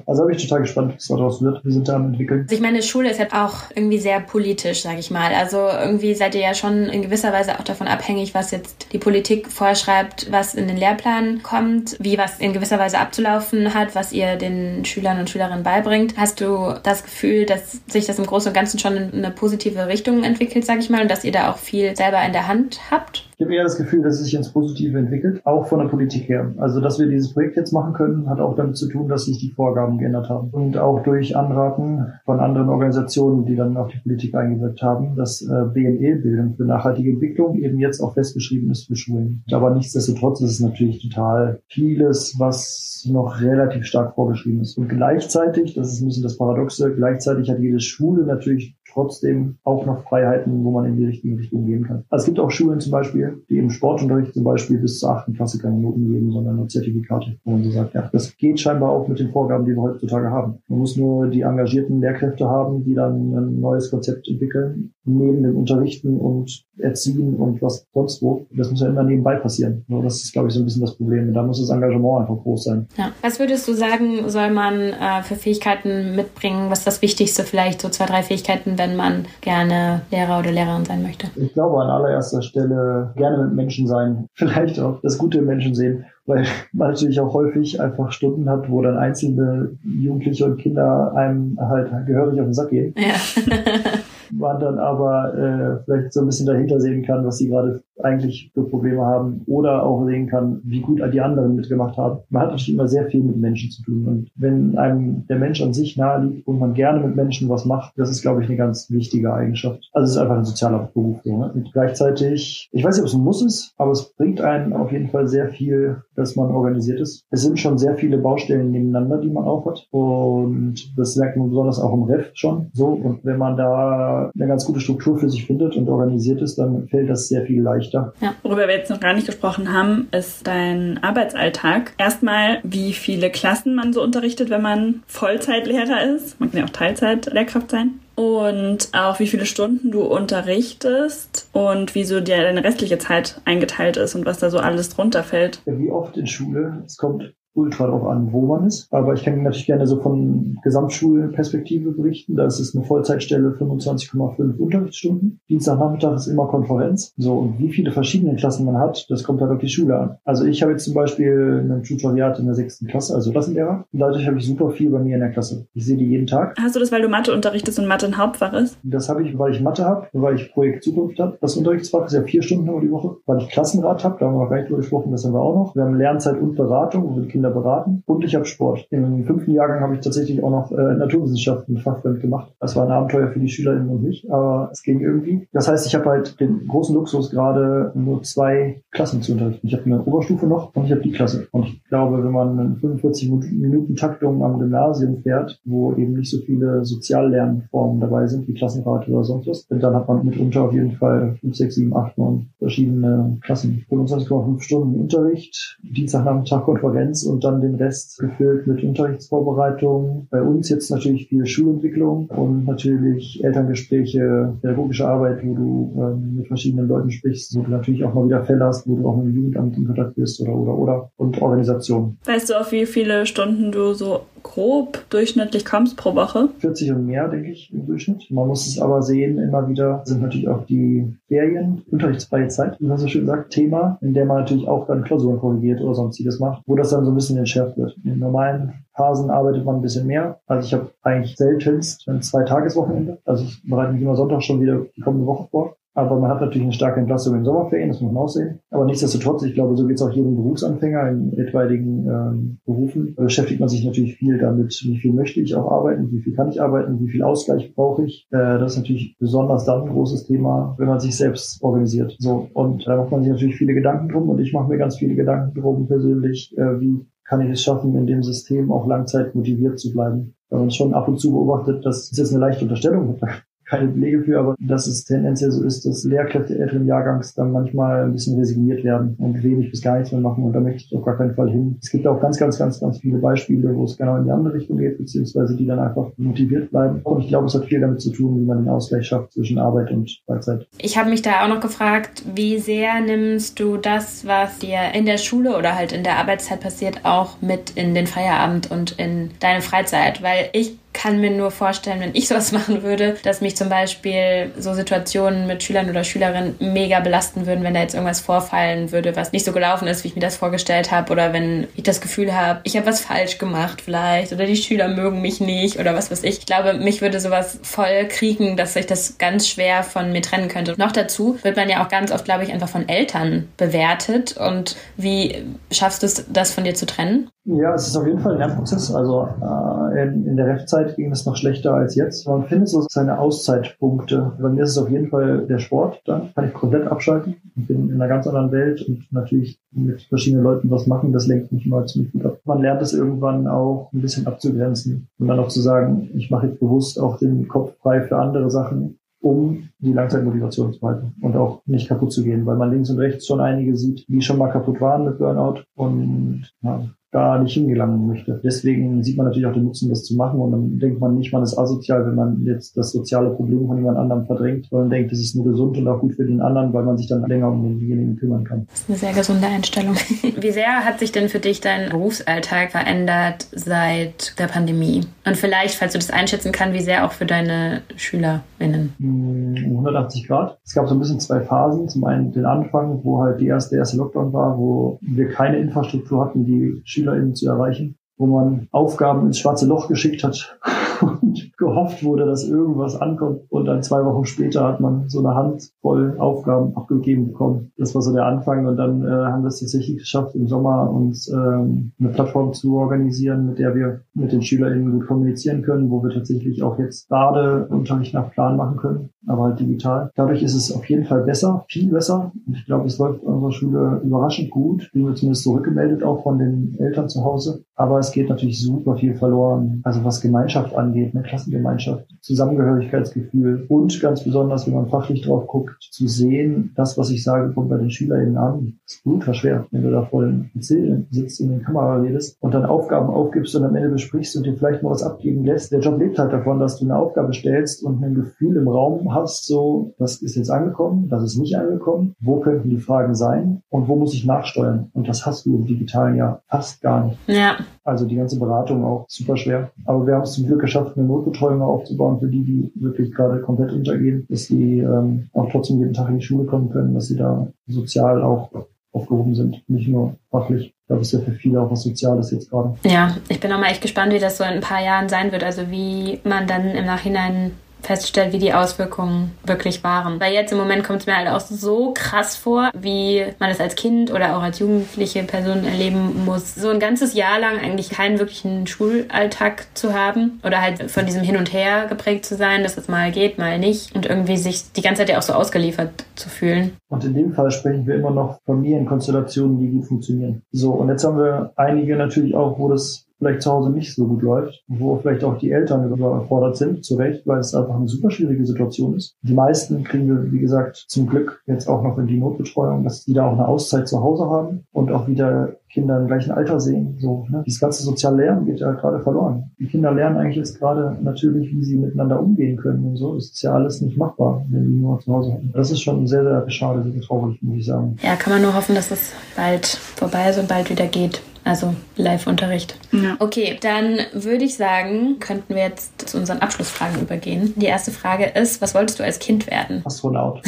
Also habe ich total gespannt, was daraus wird. Wir sind da am entwickeln.
Also ich meine, Schule ist halt auch irgendwie sehr politisch, sage ich mal. Also irgendwie seid ihr ja schon in gewisser Weise auch davon abhängig, was jetzt die Politik vorschreibt, was in den Lehrplan kommt, wie was in gewisser Weise abzulaufen hat, was ihr den Schülern und Schülerinnen beibringt. Hast du das Gefühl, dass sich das im Großen und Ganzen schon in eine positive Richtung entwickelt, sage ich mal, und dass ihr da auch viel selber in der Hand habt?
Ich habe eher das Gefühl, dass es sich ins Positive entwickelt, auch von der Politik her. Also, dass wir dieses Projekt jetzt machen können, hat auch damit zu tun, dass sich die Vorgaben geändert haben. Und auch durch Anraten von anderen Organisationen, die dann auf die Politik eingewirkt haben, dass äh, BNE, Bildung für nachhaltige Entwicklung, eben jetzt auch festgeschrieben ist für Schulen. Aber nichtsdestotrotz ist es natürlich total vieles, was noch relativ stark vorgeschrieben ist. Und gleichzeitig, das ist ein bisschen das Paradoxe, gleichzeitig hat jede Schule natürlich trotzdem auch noch Freiheiten, wo man in die richtige Richtung gehen kann. Also es gibt auch Schulen zum Beispiel, die im Sportunterricht zum Beispiel bis zur achten Klasse keine Noten geben, sondern nur Zertifikate. Wo man so sagt, ja, das geht scheinbar auch mit den Vorgaben, die wir heutzutage haben. Man muss nur die engagierten Lehrkräfte haben, die dann ein neues Konzept entwickeln, neben dem Unterrichten und Erziehen und was sonst wo. Das muss ja immer nebenbei passieren. Das ist, glaube ich, so ein bisschen das Problem. Da muss das Engagement einfach groß sein.
Ja. Was würdest du sagen, soll man äh, für Fähigkeiten mitbringen? Was ist das Wichtigste vielleicht, so zwei, drei Fähigkeiten, wenn man gerne Lehrer oder Lehrerin sein möchte?
Ich glaube an allererster Stelle gerne mit Menschen sein. Vielleicht auch das Gute im Menschen sehen weil man natürlich auch häufig einfach Stunden hat, wo dann einzelne Jugendliche und Kinder einem halt gehörig auf den Sack gehen. Ja. man dann aber äh, vielleicht so ein bisschen dahinter sehen kann, was sie gerade eigentlich für Probleme haben oder auch sehen kann, wie gut die anderen mitgemacht haben. Man hat natürlich immer sehr viel mit Menschen zu tun und wenn einem der Mensch an sich nahe liegt und man gerne mit Menschen was macht, das ist, glaube ich, eine ganz wichtige Eigenschaft. Also es ist einfach ein sozialer Beruf. Ne? Und gleichzeitig, ich weiß nicht, ob es ein Muss ist, aber es bringt einen auf jeden Fall sehr viel, dass man organisiert ist. Es sind schon sehr viele Baustellen nebeneinander, die man auch hat und das merkt man besonders auch im Ref schon so und wenn man da eine ganz gute Struktur für sich findet und organisiert ist, dann fällt das sehr viel leichter leichter.
Ja, worüber wir jetzt noch gar nicht gesprochen haben, ist dein Arbeitsalltag. Erstmal, wie viele Klassen man so unterrichtet, wenn man Vollzeitlehrer ist. Man kann ja auch Teilzeitlehrkraft sein und auch wie viele Stunden du unterrichtest und wie so dir deine restliche Zeit eingeteilt ist und was da so alles drunter fällt.
Wie oft in Schule. Es kommt ultra drauf an, wo man ist. Aber ich kann natürlich gerne so von Gesamtschulperspektive berichten. Da ist es eine Vollzeitstelle 25,5 Unterrichtsstunden. Dienstagnachmittag ist immer Konferenz. So, und wie viele verschiedene Klassen man hat, das kommt halt auf die Schule an. Also ich habe jetzt zum Beispiel ein Tutoriat in der sechsten Klasse, also Klassenlehrer. Und dadurch habe ich super viel bei mir in der Klasse. Ich sehe die jeden Tag.
Hast du das, weil du Mathe unterrichtest und Mathe ein Hauptfach ist?
Das habe ich, weil ich Mathe habe, weil ich Projekt Zukunft habe. Das Unterrichtsfach ist ja vier Stunden über die Woche. Weil ich Klassenrat habe, da haben wir noch gar nicht drüber gesprochen, das haben wir auch noch. Wir haben Lernzeit und Beratung, wo die Kinder Kinder beraten und ich habe Sport. Im fünften Jahrgang habe ich tatsächlich auch noch äh, Naturwissenschaften Fachfremd gemacht. Das war ein Abenteuer für die SchülerInnen und mich, aber es ging irgendwie. Das heißt, ich habe halt den großen Luxus, gerade nur zwei Klassen zu unterrichten. Ich habe eine Oberstufe noch und ich habe die Klasse. Und ich glaube, wenn man eine 45 Minuten Taktung am Gymnasium fährt, wo eben nicht so viele Soziallernformen dabei sind, wie Klassenrat oder sonst was, dann hat man mitunter auf jeden Fall 5, 6, 7, 8, 9 verschiedene Klassen. 25,5 Stunden Unterricht, Dienstagnachmittag Konferenz und und dann den Rest gefüllt mit Unterrichtsvorbereitung. Bei uns jetzt natürlich viel Schulentwicklung und natürlich Elterngespräche, pädagogische Arbeit, wo du ähm, mit verschiedenen Leuten sprichst, wo du natürlich auch mal wieder Fälle hast, wo du auch mit dem Jugendamt in Kontakt bist oder oder oder und Organisation.
Weißt du, auf wie viele Stunden du so grob durchschnittlich kommst pro Woche?
40 und mehr, denke ich, im Durchschnitt. Man muss es aber sehen, immer wieder sind natürlich auch die Ferien, unterrichtsfreie Zeit, wie man so schön sagt, Thema, in der man natürlich auch dann Klausuren korrigiert oder sonstiges macht, wo das dann so ein bisschen entschärft wird. In normalen Phasen arbeitet man ein bisschen mehr. Also ich habe eigentlich seltenst ein Zwei-Tageswochenende. Also ich bereite mich immer Sonntag schon wieder die kommende Woche vor. Aber man hat natürlich eine starke Entlastung in Sommerferien, das muss man auch sehen. Aber nichtsdestotrotz, ich glaube, so geht es auch jedem Berufsanfänger in etwaigen ähm, Berufen. Da beschäftigt man sich natürlich viel damit, wie viel möchte ich auch arbeiten, wie viel kann ich arbeiten, wie viel Ausgleich brauche ich. Äh, das ist natürlich besonders dann ein großes Thema, wenn man sich selbst organisiert. So Und da macht man sich natürlich viele Gedanken drum und ich mache mir ganz viele Gedanken drum persönlich, äh, wie kann ich es schaffen, in dem System auch langzeit motiviert zu bleiben. Wenn man schon ab und zu beobachtet, das ist jetzt eine leichte Unterstellung, keine Belege für, aber dass es tendenziell so ist, dass Lehrkräfte älteren Jahrgangs dann manchmal ein bisschen resigniert werden und wenig bis gar nichts mehr machen und da möchte ich auf gar keinen Fall hin. Es gibt auch ganz, ganz, ganz, ganz viele Beispiele, wo es genau in die andere Richtung geht, beziehungsweise die dann einfach motiviert bleiben. Und ich glaube, es hat viel damit zu tun, wie man den Ausgleich schafft zwischen Arbeit und Freizeit.
Ich habe mich da auch noch gefragt, wie sehr nimmst du das, was dir in der Schule oder halt in der Arbeitszeit passiert, auch mit in den Feierabend und in deine Freizeit? Weil ich kann mir nur vorstellen, wenn ich sowas machen würde, dass mich zum Beispiel so Situationen mit Schülern oder Schülerinnen mega belasten würden, wenn da jetzt irgendwas vorfallen würde, was nicht so gelaufen ist, wie ich mir das vorgestellt habe, oder wenn ich das Gefühl habe, ich habe was falsch gemacht vielleicht, oder die Schüler mögen mich nicht, oder was weiß ich. Ich glaube, mich würde sowas voll kriegen, dass ich das ganz schwer von mir trennen könnte. Noch dazu wird man ja auch ganz oft, glaube ich, einfach von Eltern bewertet. Und wie schaffst du es, das von dir zu trennen?
Ja, es ist auf jeden Fall ein Lernprozess. Also äh, in, in der Refzeit ging es noch schlechter als jetzt. Man findet so seine Auszeitpunkte. Bei mir ist es auf jeden Fall der Sport. Da kann ich komplett abschalten. Ich bin in einer ganz anderen Welt und natürlich mit verschiedenen Leuten was machen, das lenkt mich immer ziemlich gut ab. Man lernt es irgendwann auch ein bisschen abzugrenzen und dann auch zu sagen, ich mache jetzt bewusst auch den Kopf frei für andere Sachen um die Langzeitmotivation zu halten und auch nicht kaputt zu gehen, weil man links und rechts schon einige sieht, die schon mal kaputt waren mit Burnout und ja, da nicht hingelangen möchte. Deswegen sieht man natürlich auch den Nutzen, das zu machen und dann denkt man nicht, man ist asozial, wenn man jetzt das soziale Problem von jemand anderem verdrängt, sondern denkt, es ist nur gesund und auch gut für den anderen, weil man sich dann länger um denjenigen kümmern kann.
Das ist eine sehr gesunde Einstellung. Wie sehr hat sich denn für dich dein Berufsalltag verändert seit der Pandemie? Und vielleicht, falls du das einschätzen kannst, wie sehr auch für deine SchülerInnen?
180 hm, Grad. Es gab so ein bisschen zwei Phasen. Zum einen den Anfang, wo halt die erste, der erste Lockdown war, wo wir keine Infrastruktur hatten, die Schüler SchülerInnen zu erreichen, wo man Aufgaben ins schwarze Loch geschickt hat und gehofft wurde, dass irgendwas ankommt. Und dann zwei Wochen später hat man so eine Handvoll Aufgaben abgegeben bekommen. Das war so der Anfang. Und dann äh, haben wir es tatsächlich geschafft, im Sommer uns ähm, eine Plattform zu organisieren, mit der wir mit den SchülerInnen gut kommunizieren können, wo wir tatsächlich auch jetzt gerade Unterricht nach Plan machen können, aber halt digital. Dadurch ist es auf jeden Fall besser, viel besser. Ich glaube, es läuft unserer Schule überraschend gut. Die wir zumindest zurückgemeldet, auch von den Eltern zu Hause. Aber es geht natürlich super viel verloren. Also was Gemeinschaft angeht, eine Klassengemeinschaft, Zusammengehörigkeitsgefühl und ganz besonders, wenn man fachlich drauf guckt, zu sehen, das, was ich sage, kommt bei den SchülerInnen an. Das ist ultra schwer, wenn du da vor dem PC sitzt in der Kamera redest und dann Aufgaben aufgibst und am Ende besprichst und dir vielleicht mal was abgeben lässt. Der Job lebt halt davon, dass du eine Aufgabe stellst und ein Gefühl im Raum hast, so, das ist jetzt angekommen, das ist nicht angekommen, wo könnten die Fragen sein und wo muss ich nachsteuern? Und das hast du im digitalen ja fast gar nicht.
Ja.
Also die ganze Beratung auch super schwer. Aber wir haben es zum Glück geschafft, eine Notbetreuung aufzubauen für die, die wirklich gerade komplett untergehen, dass die ähm, auch trotzdem jeden Tag in die Schule kommen können, dass sie da sozial auch aufgehoben sind, nicht nur fachlich. Ich glaube, es ist ja für viele auch was Soziales jetzt gerade.
Ja, ich bin auch mal echt gespannt, wie das so in ein paar Jahren sein wird. Also wie man dann im Nachhinein feststellt, wie die Auswirkungen wirklich waren. Weil jetzt im Moment kommt es mir halt auch so krass vor, wie man es als Kind oder auch als jugendliche Person erleben muss, so ein ganzes Jahr lang eigentlich keinen wirklichen Schulalltag zu haben oder halt von diesem Hin und Her geprägt zu sein, dass es mal geht, mal nicht und irgendwie sich die ganze Zeit ja auch so ausgeliefert zu fühlen.
Und in dem Fall sprechen wir immer noch Familienkonstellationen, die gut funktionieren. So, und jetzt haben wir einige natürlich auch, wo das vielleicht zu Hause nicht so gut läuft, wo vielleicht auch die Eltern überfordert sind, zu Recht, weil es einfach eine super schwierige Situation ist. Die meisten kriegen wir, wie gesagt, zum Glück jetzt auch noch in die Notbetreuung, dass die da auch eine Auszeit zu Hause haben und auch wieder Kinder im gleichen Alter sehen. So, ne? Dieses ganze soziale Lernen geht ja gerade verloren. Die Kinder lernen eigentlich jetzt gerade natürlich, wie sie miteinander umgehen können und so. Das ist ja alles nicht machbar, wenn die nur zu Hause haben. Das ist schon sehr, sehr schade, sehr traurig, muss ich sagen.
Ja, kann man nur hoffen, dass es bald vorbei ist und bald wieder geht. Also Live-Unterricht. Ja. Okay, dann würde ich sagen, könnten wir jetzt zu unseren Abschlussfragen übergehen. Die erste Frage ist, was wolltest du als Kind werden?
Astronaut.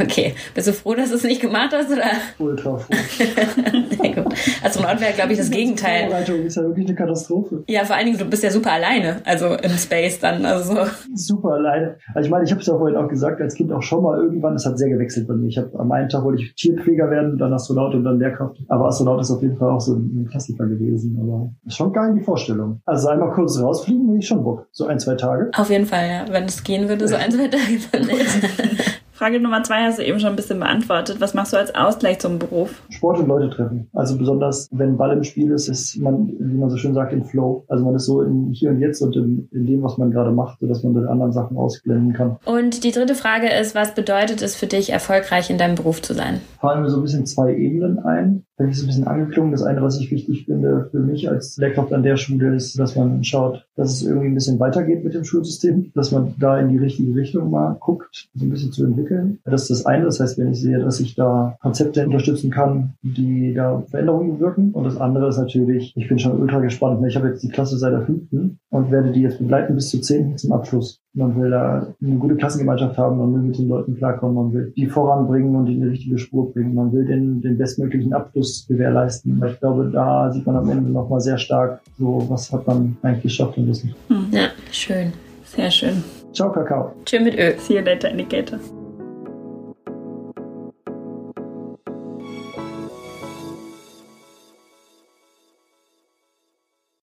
Okay. Bist du froh, dass du es nicht gemacht hast, oder?
Ultra froh.
Sehr gut. Astronaut wäre, glaube ich, das Gegenteil.
Vorbereitung ist ja wirklich eine Katastrophe.
Ja, vor allen Dingen, du bist ja super alleine, also im Space dann, also so.
Super alleine. Also ich meine, ich habe es ja vorhin auch gesagt, als Kind auch schon mal irgendwann, es hat sehr gewechselt bei mir. Ich habe am einen Tag wollte ich Tierpfleger werden, dann Astronaut und dann Lehrkraft. Aber Astronaut ist auf jeden Fall auch so ein Klassiker gewesen. Aber ist schon geil die Vorstellung. Also einmal kurz rausfliegen, will ich schon Bock. So ein, zwei Tage.
Auf jeden Fall, ja. Wenn es gehen würde, so ein, zwei Tage dann.
Frage Nummer zwei hast du eben schon ein bisschen beantwortet. Was machst du als Ausgleich zum Beruf?
Sport und Leute treffen. Also besonders, wenn Ball im Spiel ist, ist man, wie man so schön sagt, im Flow. Also man ist so in hier und jetzt und in, in dem, was man gerade macht, sodass man mit anderen Sachen ausblenden kann.
Und die dritte Frage ist, was bedeutet es für dich, erfolgreich in deinem Beruf zu sein?
Fallen mir so ein bisschen zwei Ebenen ein. Da ist ein bisschen angeklungen. Das eine, was ich wichtig finde für mich als Lehrkraft an der Schule, ist, dass man schaut, dass es irgendwie ein bisschen weitergeht mit dem Schulsystem, dass man da in die richtige Richtung mal guckt, so ein bisschen zu entwickeln. Das ist das eine. Das heißt, wenn ich sehe, dass ich da Konzepte unterstützen kann, die da Veränderungen wirken. Und das andere ist natürlich, ich bin schon ultra gespannt. Ich habe jetzt die Klasse seit der fünften und werde die jetzt begleiten bis zur zehnten zum Abschluss. Man will da eine gute Klassengemeinschaft haben, man will mit den Leuten klarkommen, man will die voranbringen und in die richtige Spur bringen. Man will den, den bestmöglichen Abschluss gewährleisten. Ich glaube, da sieht man am Ende nochmal sehr stark, so was hat man eigentlich geschafft und wissen.
Ja, schön.
Sehr schön.
Ciao, Kakao.
Schön mit Ö.
See you later, Indicator.